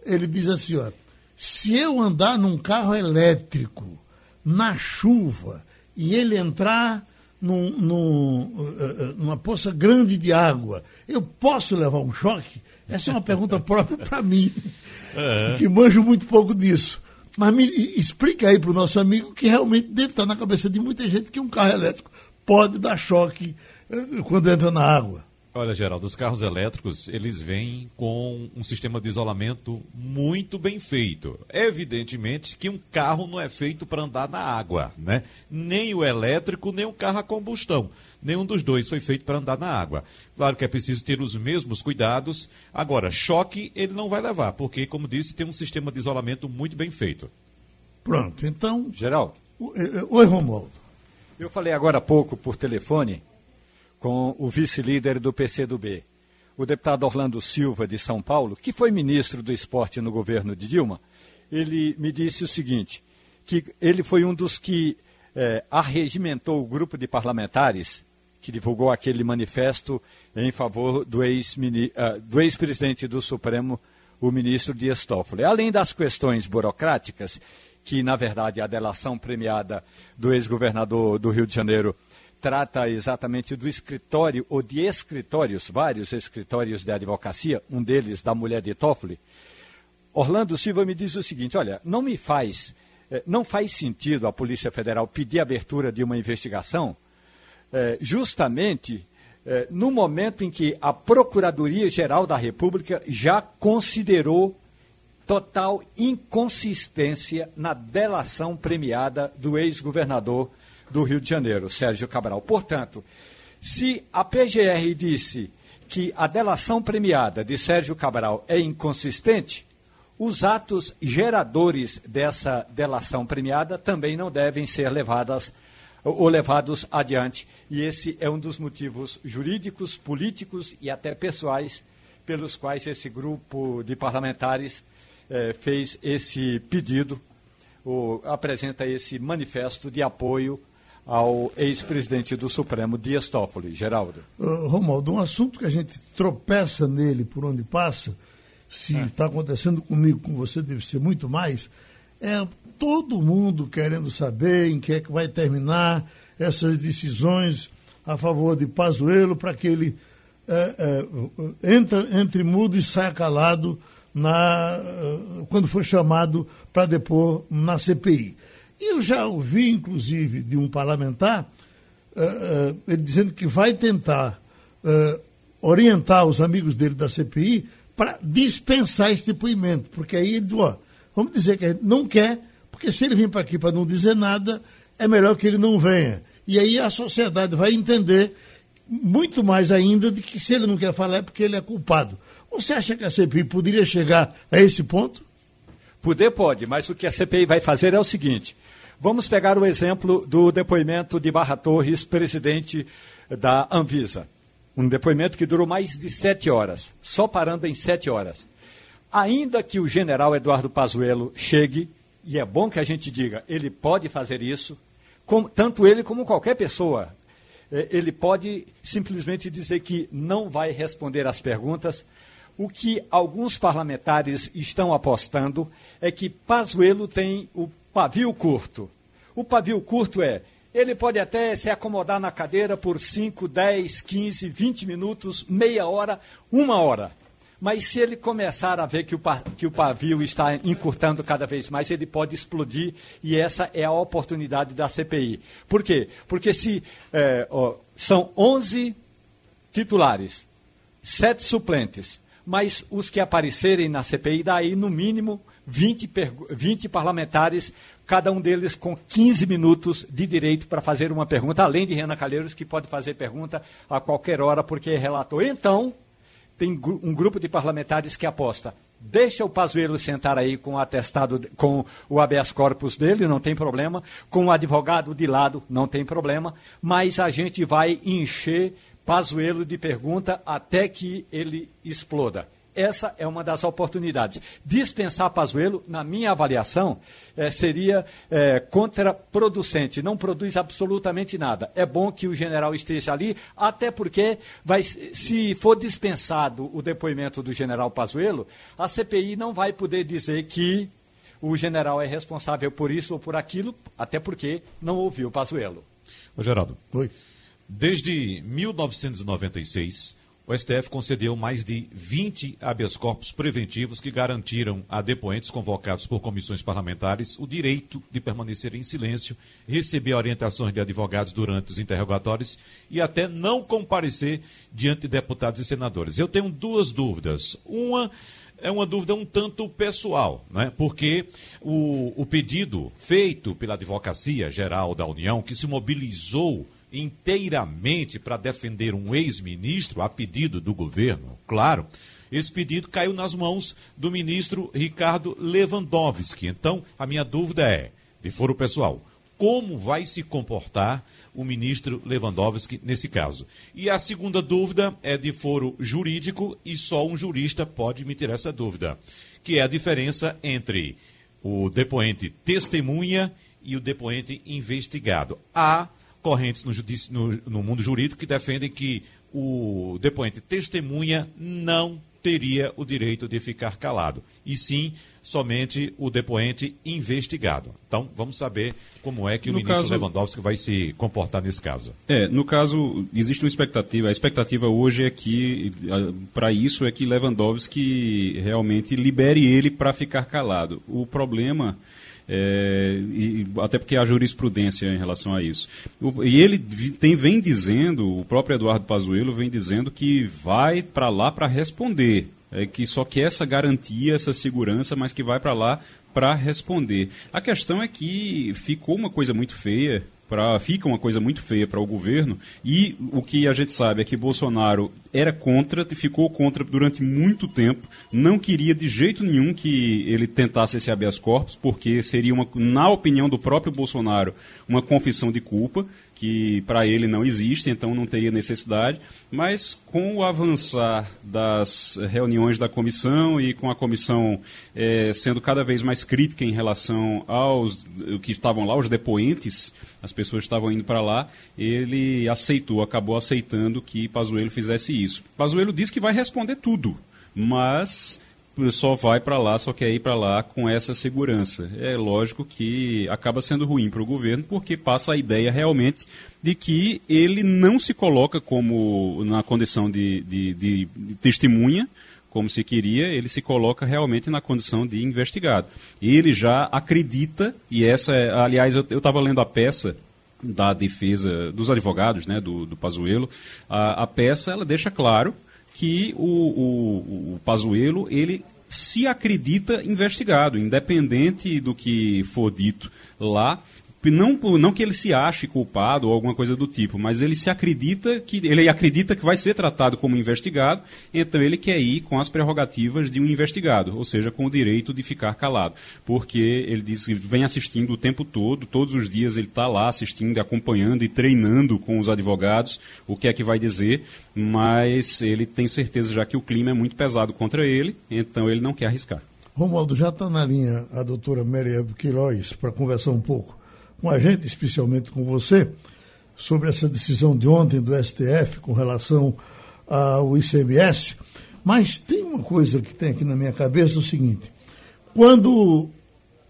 ele diz assim, ó, se eu andar num carro elétrico na chuva e ele entrar num, num, uh, numa poça grande de água, eu posso levar um choque? Essa é uma pergunta própria para mim, é. que manjo muito pouco disso. Mas me explica aí para o nosso amigo que realmente deve estar na cabeça de muita gente que um carro elétrico pode dar choque quando entra na água. Olha, Geraldo, os carros elétricos, eles vêm com um sistema de isolamento muito bem feito. Evidentemente que um carro não é feito para andar na água, né? Nem o elétrico, nem o carro a combustão. Nenhum dos dois foi feito para andar na água. Claro que é preciso ter os mesmos cuidados. Agora, choque ele não vai levar, porque, como disse, tem um sistema de isolamento muito bem feito. Pronto, então... Geral. Oi, Romualdo. Eu falei agora há pouco por telefone com o vice-líder do PCdoB, o deputado Orlando Silva, de São Paulo, que foi ministro do esporte no governo de Dilma, ele me disse o seguinte, que ele foi um dos que é, arregimentou o grupo de parlamentares que divulgou aquele manifesto em favor do ah, ex-presidente do, ex do Supremo, o ministro Dias Toffoli. Além das questões burocráticas, que na verdade a delação premiada do ex-governador do Rio de Janeiro trata exatamente do escritório, ou de escritórios, vários escritórios de advocacia, um deles da mulher de Toffoli, Orlando Silva me diz o seguinte: olha, não me faz, eh, não faz sentido a Polícia Federal pedir abertura de uma investigação, eh, justamente eh, no momento em que a Procuradoria-Geral da República já considerou total inconsistência na delação premiada do ex-governador do Rio de Janeiro, Sérgio Cabral. Portanto, se a PGR disse que a delação premiada de Sérgio Cabral é inconsistente, os atos geradores dessa delação premiada também não devem ser levadas ou levados adiante. E esse é um dos motivos jurídicos, políticos e até pessoais pelos quais esse grupo de parlamentares eh, fez esse pedido, ou apresenta esse manifesto de apoio ao ex-presidente do Supremo, Dias Toffoli. Geraldo. Uh, Romualdo, um assunto que a gente tropeça nele por onde passa, se está é. acontecendo comigo, com você, deve ser muito mais, é todo mundo querendo saber em que é que vai terminar essas decisões a favor de Pazuello para que ele é, é, entre, entre mudo e saia calado na, quando for chamado para depor na CPI. Eu já ouvi, inclusive, de um parlamentar, uh, uh, ele dizendo que vai tentar uh, orientar os amigos dele da CPI para dispensar esse depoimento, porque aí ele ó, vamos dizer que gente não quer, porque se ele vir para aqui para não dizer nada, é melhor que ele não venha. E aí a sociedade vai entender muito mais ainda de que se ele não quer falar é porque ele é culpado. Você acha que a CPI poderia chegar a esse ponto? Poder pode, mas o que a CPI vai fazer é o seguinte: vamos pegar o exemplo do depoimento de Barra Torres, presidente da Anvisa. Um depoimento que durou mais de sete horas, só parando em sete horas. Ainda que o general Eduardo Pazuello chegue, e é bom que a gente diga, ele pode fazer isso, como, tanto ele como qualquer pessoa. É, ele pode simplesmente dizer que não vai responder às perguntas. O que alguns parlamentares estão apostando é que Pazuello tem o pavio curto. O pavio curto é, ele pode até se acomodar na cadeira por 5, 10, 15, 20 minutos, meia hora, uma hora. Mas se ele começar a ver que o, pavio está encurtando cada vez mais, ele pode explodir e essa é a oportunidade da CPI. Por quê? Porque se é, ó, são 11 titulares, sete suplentes, mas os que aparecerem na CPI, daí no mínimo 20, 20 parlamentares, cada um deles com 15 minutos de direito para fazer uma pergunta, além de Renan Calheiros, que pode fazer pergunta a qualquer hora, porque é relator. Então, tem um grupo de parlamentares que aposta. Deixa o Pazuello sentar aí com o atestado, com o habeas corpus dele, não tem problema. Com o advogado de lado, não tem problema. Mas a gente vai encher Pazuello de pergunta até que ele exploda essa é uma das oportunidades. Dispensar Pazuello, na minha avaliação, é, seria é, contraproducente, não produz absolutamente nada. É bom que o general esteja ali, até porque vai, se for dispensado o depoimento do general Pazuello, a CPI não vai poder dizer que o general é responsável por isso ou por aquilo, até porque não ouviu Pazuello. Ô, Geraldo. Oi. Desde 1996 o STF concedeu mais de 20 habeas corpus preventivos que garantiram a depoentes convocados por comissões parlamentares o direito de permanecer em silêncio, receber orientações de advogados durante os interrogatórios e até não comparecer diante de deputados e senadores. Eu tenho duas dúvidas. Uma é uma dúvida um tanto pessoal, né? porque o, o pedido feito pela Advocacia Geral da União, que se mobilizou inteiramente para defender um ex-ministro a pedido do governo, claro. Esse pedido caiu nas mãos do ministro Ricardo Lewandowski. Então, a minha dúvida é, de foro pessoal, como vai se comportar o ministro Lewandowski nesse caso? E a segunda dúvida é de foro jurídico e só um jurista pode emitir essa dúvida, que é a diferença entre o depoente testemunha e o depoente investigado. Há correntes no, no, no mundo jurídico que defendem que o depoente testemunha não teria o direito de ficar calado, e sim somente o depoente investigado. Então, vamos saber como é que o no ministro caso, Lewandowski vai se comportar nesse caso. É, no caso, existe uma expectativa. A expectativa hoje é que, para isso, é que Lewandowski realmente libere ele para ficar calado. O problema é, e, até porque há jurisprudência em relação a isso. O, e ele tem, vem dizendo, o próprio Eduardo Pazuello vem dizendo que vai para lá para responder. É, que só quer essa garantia, essa segurança, mas que vai para lá para responder. A questão é que ficou uma coisa muito feia para fica uma coisa muito feia para o governo e o que a gente sabe é que Bolsonaro era contra, ficou contra durante muito tempo, não queria de jeito nenhum que ele tentasse esse habeas corpus, porque seria uma, na opinião do próprio Bolsonaro, uma confissão de culpa que para ele não existe, então não teria necessidade, mas com o avançar das reuniões da comissão e com a comissão é, sendo cada vez mais crítica em relação aos que estavam lá, os depoentes, as pessoas estavam indo para lá, ele aceitou, acabou aceitando que Pazuello fizesse isso. Pazuello disse que vai responder tudo, mas só vai para lá, só quer ir para lá com essa segurança. É lógico que acaba sendo ruim para o governo, porque passa a ideia realmente de que ele não se coloca como na condição de, de, de, de testemunha, como se queria, ele se coloca realmente na condição de investigado. Ele já acredita, e essa, é, aliás, eu estava lendo a peça da defesa dos advogados, né, do, do Pazuello, a, a peça ela deixa claro que o, o, o Pazuello, ele se acredita investigado, independente do que for dito lá, não, não que ele se ache culpado ou alguma coisa do tipo, mas ele se acredita que ele acredita que vai ser tratado como investigado, então ele quer ir com as prerrogativas de um investigado, ou seja, com o direito de ficar calado, porque ele diz que vem assistindo o tempo todo, todos os dias ele está lá assistindo, acompanhando e treinando com os advogados o que é que vai dizer, mas ele tem certeza já que o clima é muito pesado contra ele, então ele não quer arriscar. Romualdo, já está na linha a doutora Maria Queiroz para conversar um pouco com a gente, especialmente com você, sobre essa decisão de ontem do STF com relação ao ICMS. Mas tem uma coisa que tem aqui na minha cabeça, é o seguinte, quando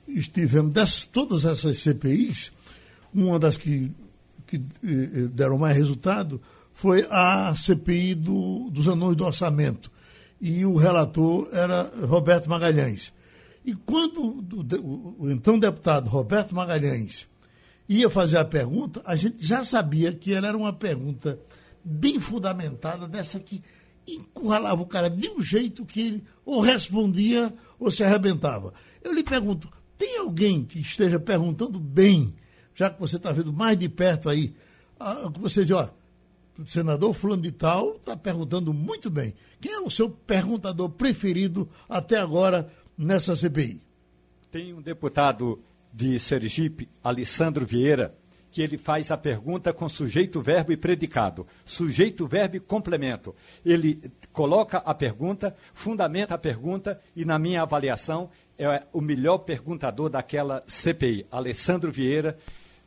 estivemos, dessas, todas essas CPIs, uma das que, que eh, deram mais resultado foi a CPI do, dos anões do orçamento. E o relator era Roberto Magalhães. E quando o, o, o então deputado Roberto Magalhães ia fazer a pergunta, a gente já sabia que ela era uma pergunta bem fundamentada, dessa que encurralava o cara de um jeito que ele ou respondia ou se arrebentava. Eu lhe pergunto, tem alguém que esteja perguntando bem, já que você está vendo mais de perto aí, que você diz, ó, o senador fulano de tal está perguntando muito bem. Quem é o seu perguntador preferido até agora nessa CPI? Tem um deputado de Sergipe, Alessandro Vieira, que ele faz a pergunta com sujeito, verbo e predicado. Sujeito, verbo e complemento. Ele coloca a pergunta, fundamenta a pergunta e, na minha avaliação, é o melhor perguntador daquela CPI. Alessandro Vieira,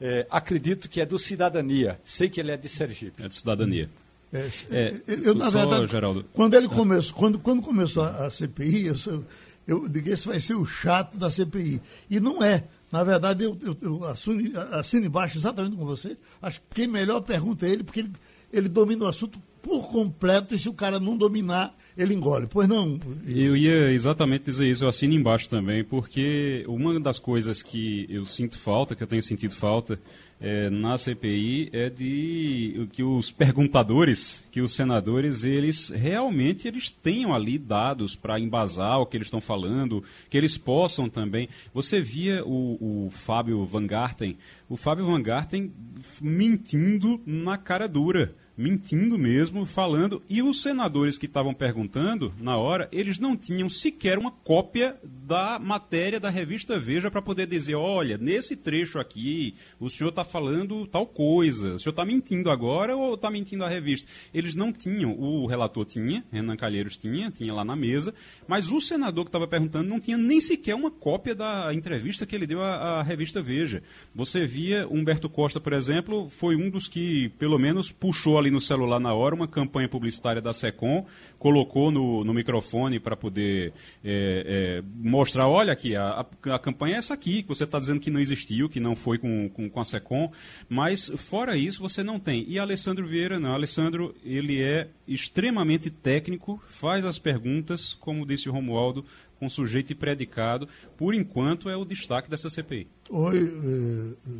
é, acredito que é do Cidadania. Sei que ele é de Sergipe. É de Cidadania. É, é, eu, na verdade, Geraldo. quando ele começou, quando, quando começou a, a CPI, eu, eu digo esse vai ser o chato da CPI. E não é. Na verdade, eu, eu, eu assino, assino embaixo exatamente com você. Acho que quem melhor pergunta é ele, porque ele, ele domina o assunto por completo e se o cara não dominar, ele engole. Pois não? Eu ia exatamente dizer isso, eu assino embaixo também, porque uma das coisas que eu sinto falta, que eu tenho sentido falta, é, na CPI é de que os perguntadores, que os senadores, eles realmente eles tenham ali dados para embasar o que eles estão falando, que eles possam também. Você via o, o Fábio Van Garten, o Fábio Van Garten mentindo na cara dura mentindo mesmo, falando. E os senadores que estavam perguntando, na hora, eles não tinham sequer uma cópia da matéria da revista Veja para poder dizer: olha, nesse trecho aqui, o senhor está falando tal coisa, o senhor está mentindo agora ou está mentindo a revista? Eles não tinham, o relator tinha, Renan Calheiros tinha, tinha lá na mesa, mas o senador que estava perguntando não tinha nem sequer uma cópia da entrevista que ele deu à, à revista Veja. Você via Humberto Costa, por exemplo, foi um dos que, pelo menos, puxou ali no celular na hora uma campanha publicitária da SECOM, colocou no, no microfone para poder é, é, mostrar, olha aqui, a, a, campanha é essa aqui, que você está dizendo que não existiu, que não foi com, com, com, a SECOM, mas fora isso você não tem. E Alessandro Vieira não, Alessandro ele é extremamente técnico, faz as perguntas, como disse o Romualdo, com sujeito e predicado, por enquanto é o destaque dessa CPI. Oi, eh,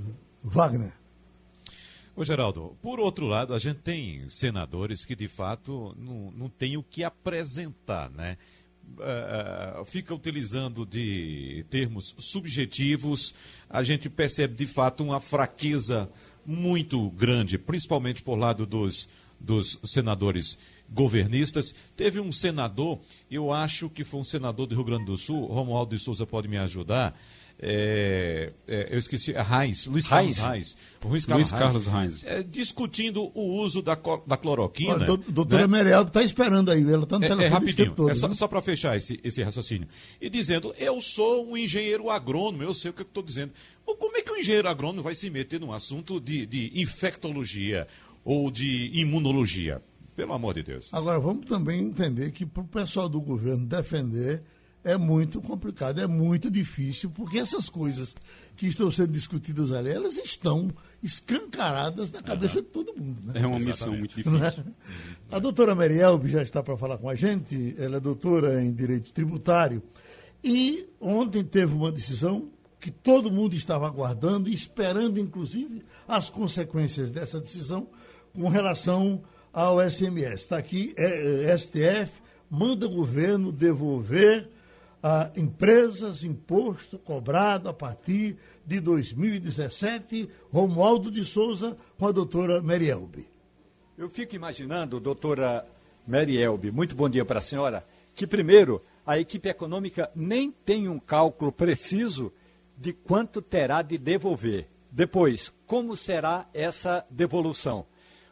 Wagner. Ô Geraldo, por outro lado, a gente tem senadores que de fato não, não têm o que apresentar, né? Uh, fica utilizando de termos subjetivos, a gente percebe de fato uma fraqueza muito grande, principalmente por lado dos, dos senadores governistas. Teve um senador, eu acho que foi um senador do Rio Grande do Sul, Romualdo de Souza pode me ajudar. É, é, eu esqueci, é Reis, Luiz Carlos Reis. Luiz Carlos, Luiz Carlos Reis. É, discutindo o uso da, da cloroquina. Olha, doutora né? Merialdo está esperando aí, ela está no é, telefone. É, rapidinho, todo, é só, só para fechar esse, esse raciocínio. E dizendo, eu sou um engenheiro agrônomo, eu sei o que eu estou dizendo. Como é que um engenheiro agrônomo vai se meter num assunto de, de infectologia ou de imunologia? Pelo amor de Deus. Agora, vamos também entender que para o pessoal do governo defender é muito complicado, é muito difícil, porque essas coisas que estão sendo discutidas ali, elas estão escancaradas na cabeça uhum. de todo mundo. Né? É uma missão muito difícil. É? A doutora Marielbe já está para falar com a gente, ela é doutora em Direito Tributário, e ontem teve uma decisão que todo mundo estava aguardando esperando, inclusive, as consequências dessa decisão com relação ao SMS. Está aqui, é, é, STF manda o governo devolver a empresas imposto cobrado a partir de 2017. Romualdo de Souza com a doutora Merielbe. Eu fico imaginando, doutora Merielbe, muito bom dia para a senhora, que primeiro a equipe econômica nem tem um cálculo preciso de quanto terá de devolver. Depois, como será essa devolução?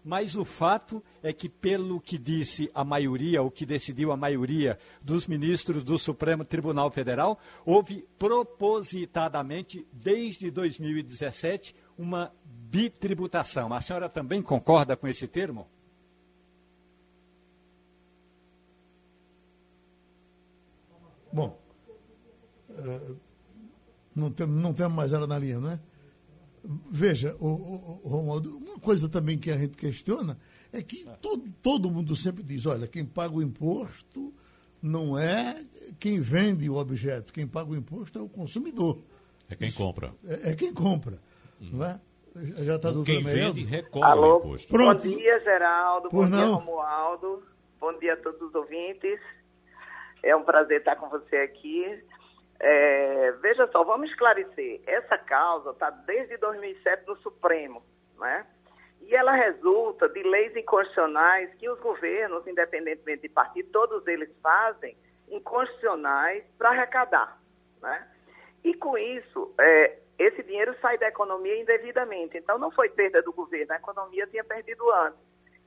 Mas o fato é que, pelo que disse a maioria, o que decidiu a maioria dos ministros do Supremo Tribunal Federal, houve propositadamente, desde 2017, uma bitributação. A senhora também concorda com esse termo? Bom, uh, não, tem, não temos mais ela na linha, não é? Veja, o, o, o, Romualdo, uma coisa também que a gente questiona é que todo, todo mundo sempre diz, olha, quem paga o imposto não é quem vende o objeto, quem paga o imposto é o consumidor. É quem compra. É, é quem compra, hum. não é? Já está doutor Quem vende recolhe Alô? o imposto. Pronto. Bom dia, Geraldo. Por bom não. dia, Romualdo. Bom dia a todos os ouvintes. É um prazer estar com você aqui. É, veja só, vamos esclarecer. Essa causa está desde 2007 no Supremo, né? E ela resulta de leis inconstitucionais que os governos, independentemente de partido, todos eles fazem inconstitucionais para arrecadar, né? E com isso, é, esse dinheiro sai da economia indevidamente. Então, não foi perda do governo, a economia tinha perdido antes.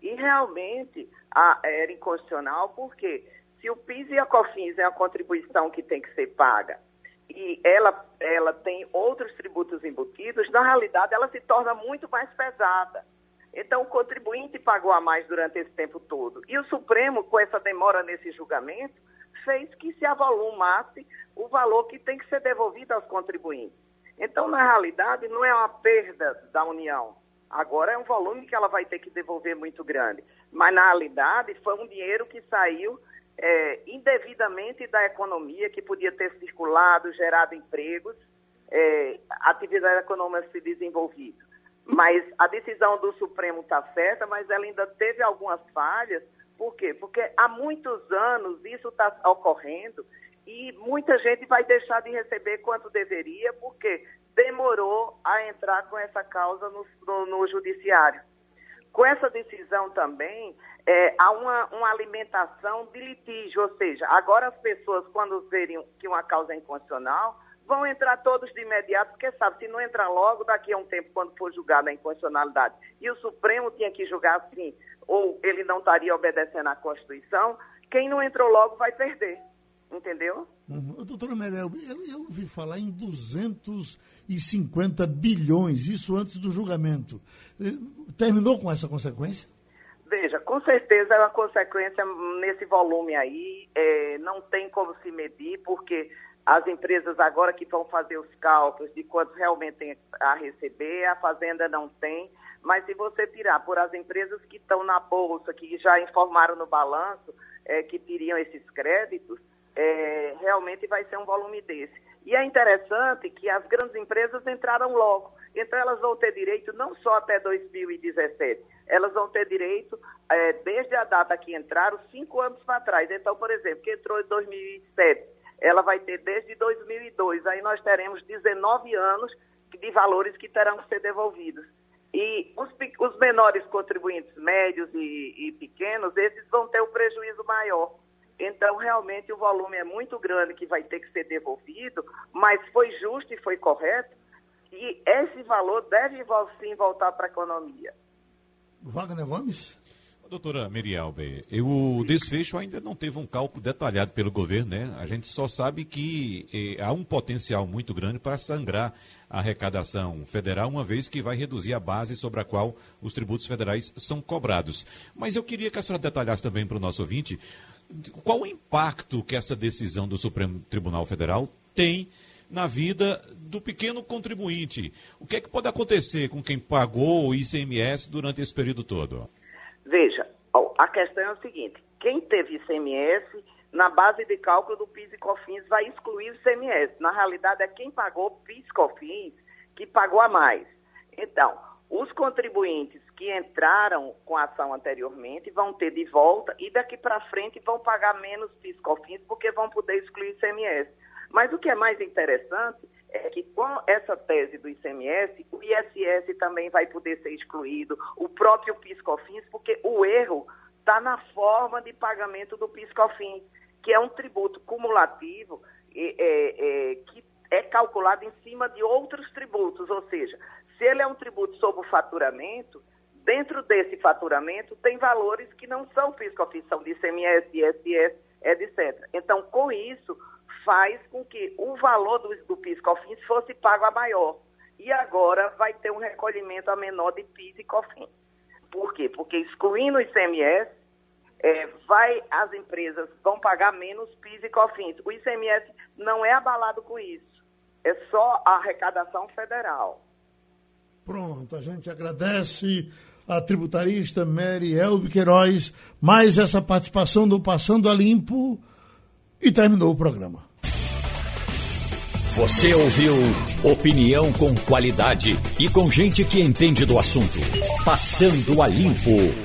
E realmente a, era inconstitucional porque se o PIS e a COFINS é uma contribuição que tem que ser paga e ela, ela tem outros tributos embutidos, na realidade ela se torna muito mais pesada. Então o contribuinte pagou a mais durante esse tempo todo. E o Supremo, com essa demora nesse julgamento, fez que se avolumasse o valor que tem que ser devolvido aos contribuintes. Então, na realidade, não é uma perda da União. Agora é um volume que ela vai ter que devolver muito grande. Mas, na realidade, foi um dinheiro que saiu é, indevidamente da economia, que podia ter circulado, gerado empregos, é, atividade econômica se desenvolvido. Mas a decisão do Supremo está certa, mas ela ainda teve algumas falhas. Por quê? Porque há muitos anos isso está ocorrendo e muita gente vai deixar de receber quanto deveria, porque demorou a entrar com essa causa no, no, no judiciário. Com essa decisão também, é, há uma, uma, alimentação de litígio, ou seja, agora as pessoas, quando verem que uma causa é inconstitucional, vão entrar todos de imediato, porque sabe, se não entrar logo, daqui a um tempo, quando for julgada a inconstitucionalidade, e o Supremo tinha que julgar assim, ou ele não estaria obedecendo à Constituição, quem não entrou logo vai perder. Entendeu? Uhum. Doutora Merel, eu, eu ouvi falar em 250 bilhões, isso antes do julgamento. Eh, terminou com essa consequência? Veja, com certeza é uma consequência nesse volume aí, é, não tem como se medir, porque as empresas agora que vão fazer os cálculos de quanto realmente tem a receber, a Fazenda não tem, mas se você tirar por as empresas que estão na Bolsa, que já informaram no balanço é, que teriam esses créditos, é, realmente vai ser um volume desse. E é interessante que as grandes empresas entraram logo. Então, elas vão ter direito não só até 2017, elas vão ter direito é, desde a data que entraram, cinco anos para trás. Então, por exemplo, que entrou em 2007, ela vai ter desde 2002. Aí nós teremos 19 anos de valores que terão que ser devolvidos. E os, os menores contribuintes médios e, e pequenos, esses vão ter o um prejuízo maior. Então, realmente, o volume é muito grande que vai ter que ser devolvido, mas foi justo e foi correto, e esse valor deve sim voltar para a economia. Wagner Gomes? Doutora Merialbe, o desfecho ainda não teve um cálculo detalhado pelo governo, né? A gente só sabe que eh, há um potencial muito grande para sangrar a arrecadação federal, uma vez que vai reduzir a base sobre a qual os tributos federais são cobrados. Mas eu queria que a senhora detalhasse também para o nosso ouvinte qual o impacto que essa decisão do Supremo Tribunal Federal tem na vida do pequeno contribuinte. O que é que pode acontecer com quem pagou o ICMS durante esse período todo? Veja, a questão é o seguinte: quem teve ICMS, na base de cálculo do PIS e COFINS, vai excluir o ICMS. Na realidade, é quem pagou PIS e COFINS que pagou a mais. Então, os contribuintes que entraram com a ação anteriormente vão ter de volta e daqui para frente vão pagar menos PIS e COFINS porque vão poder excluir ICMS. Mas o que é mais interessante é que com essa tese do ICMS, o ISS também vai poder ser excluído, o próprio PIS/COFINS, porque o erro está na forma de pagamento do PIS/COFINS, que é um tributo cumulativo é, é, que é calculado em cima de outros tributos, ou seja, se ele é um tributo sobre o faturamento, dentro desse faturamento tem valores que não são PIS/COFINS, são de ICMS, ISS, etc. Então, com isso, faz com que o valor do, do PIS e COFINS fosse pago a maior. E agora vai ter um recolhimento a menor de PIS e COFINS. Por quê? Porque excluindo o ICMS, é, vai, as empresas vão pagar menos PIS e COFINS. O ICMS não é abalado com isso. É só a arrecadação federal. Pronto, a gente agradece a tributarista Mary Elbe Queiroz mais essa participação do Passando a Limpo e terminou o programa. Você ouviu opinião com qualidade e com gente que entende do assunto. Passando a limpo.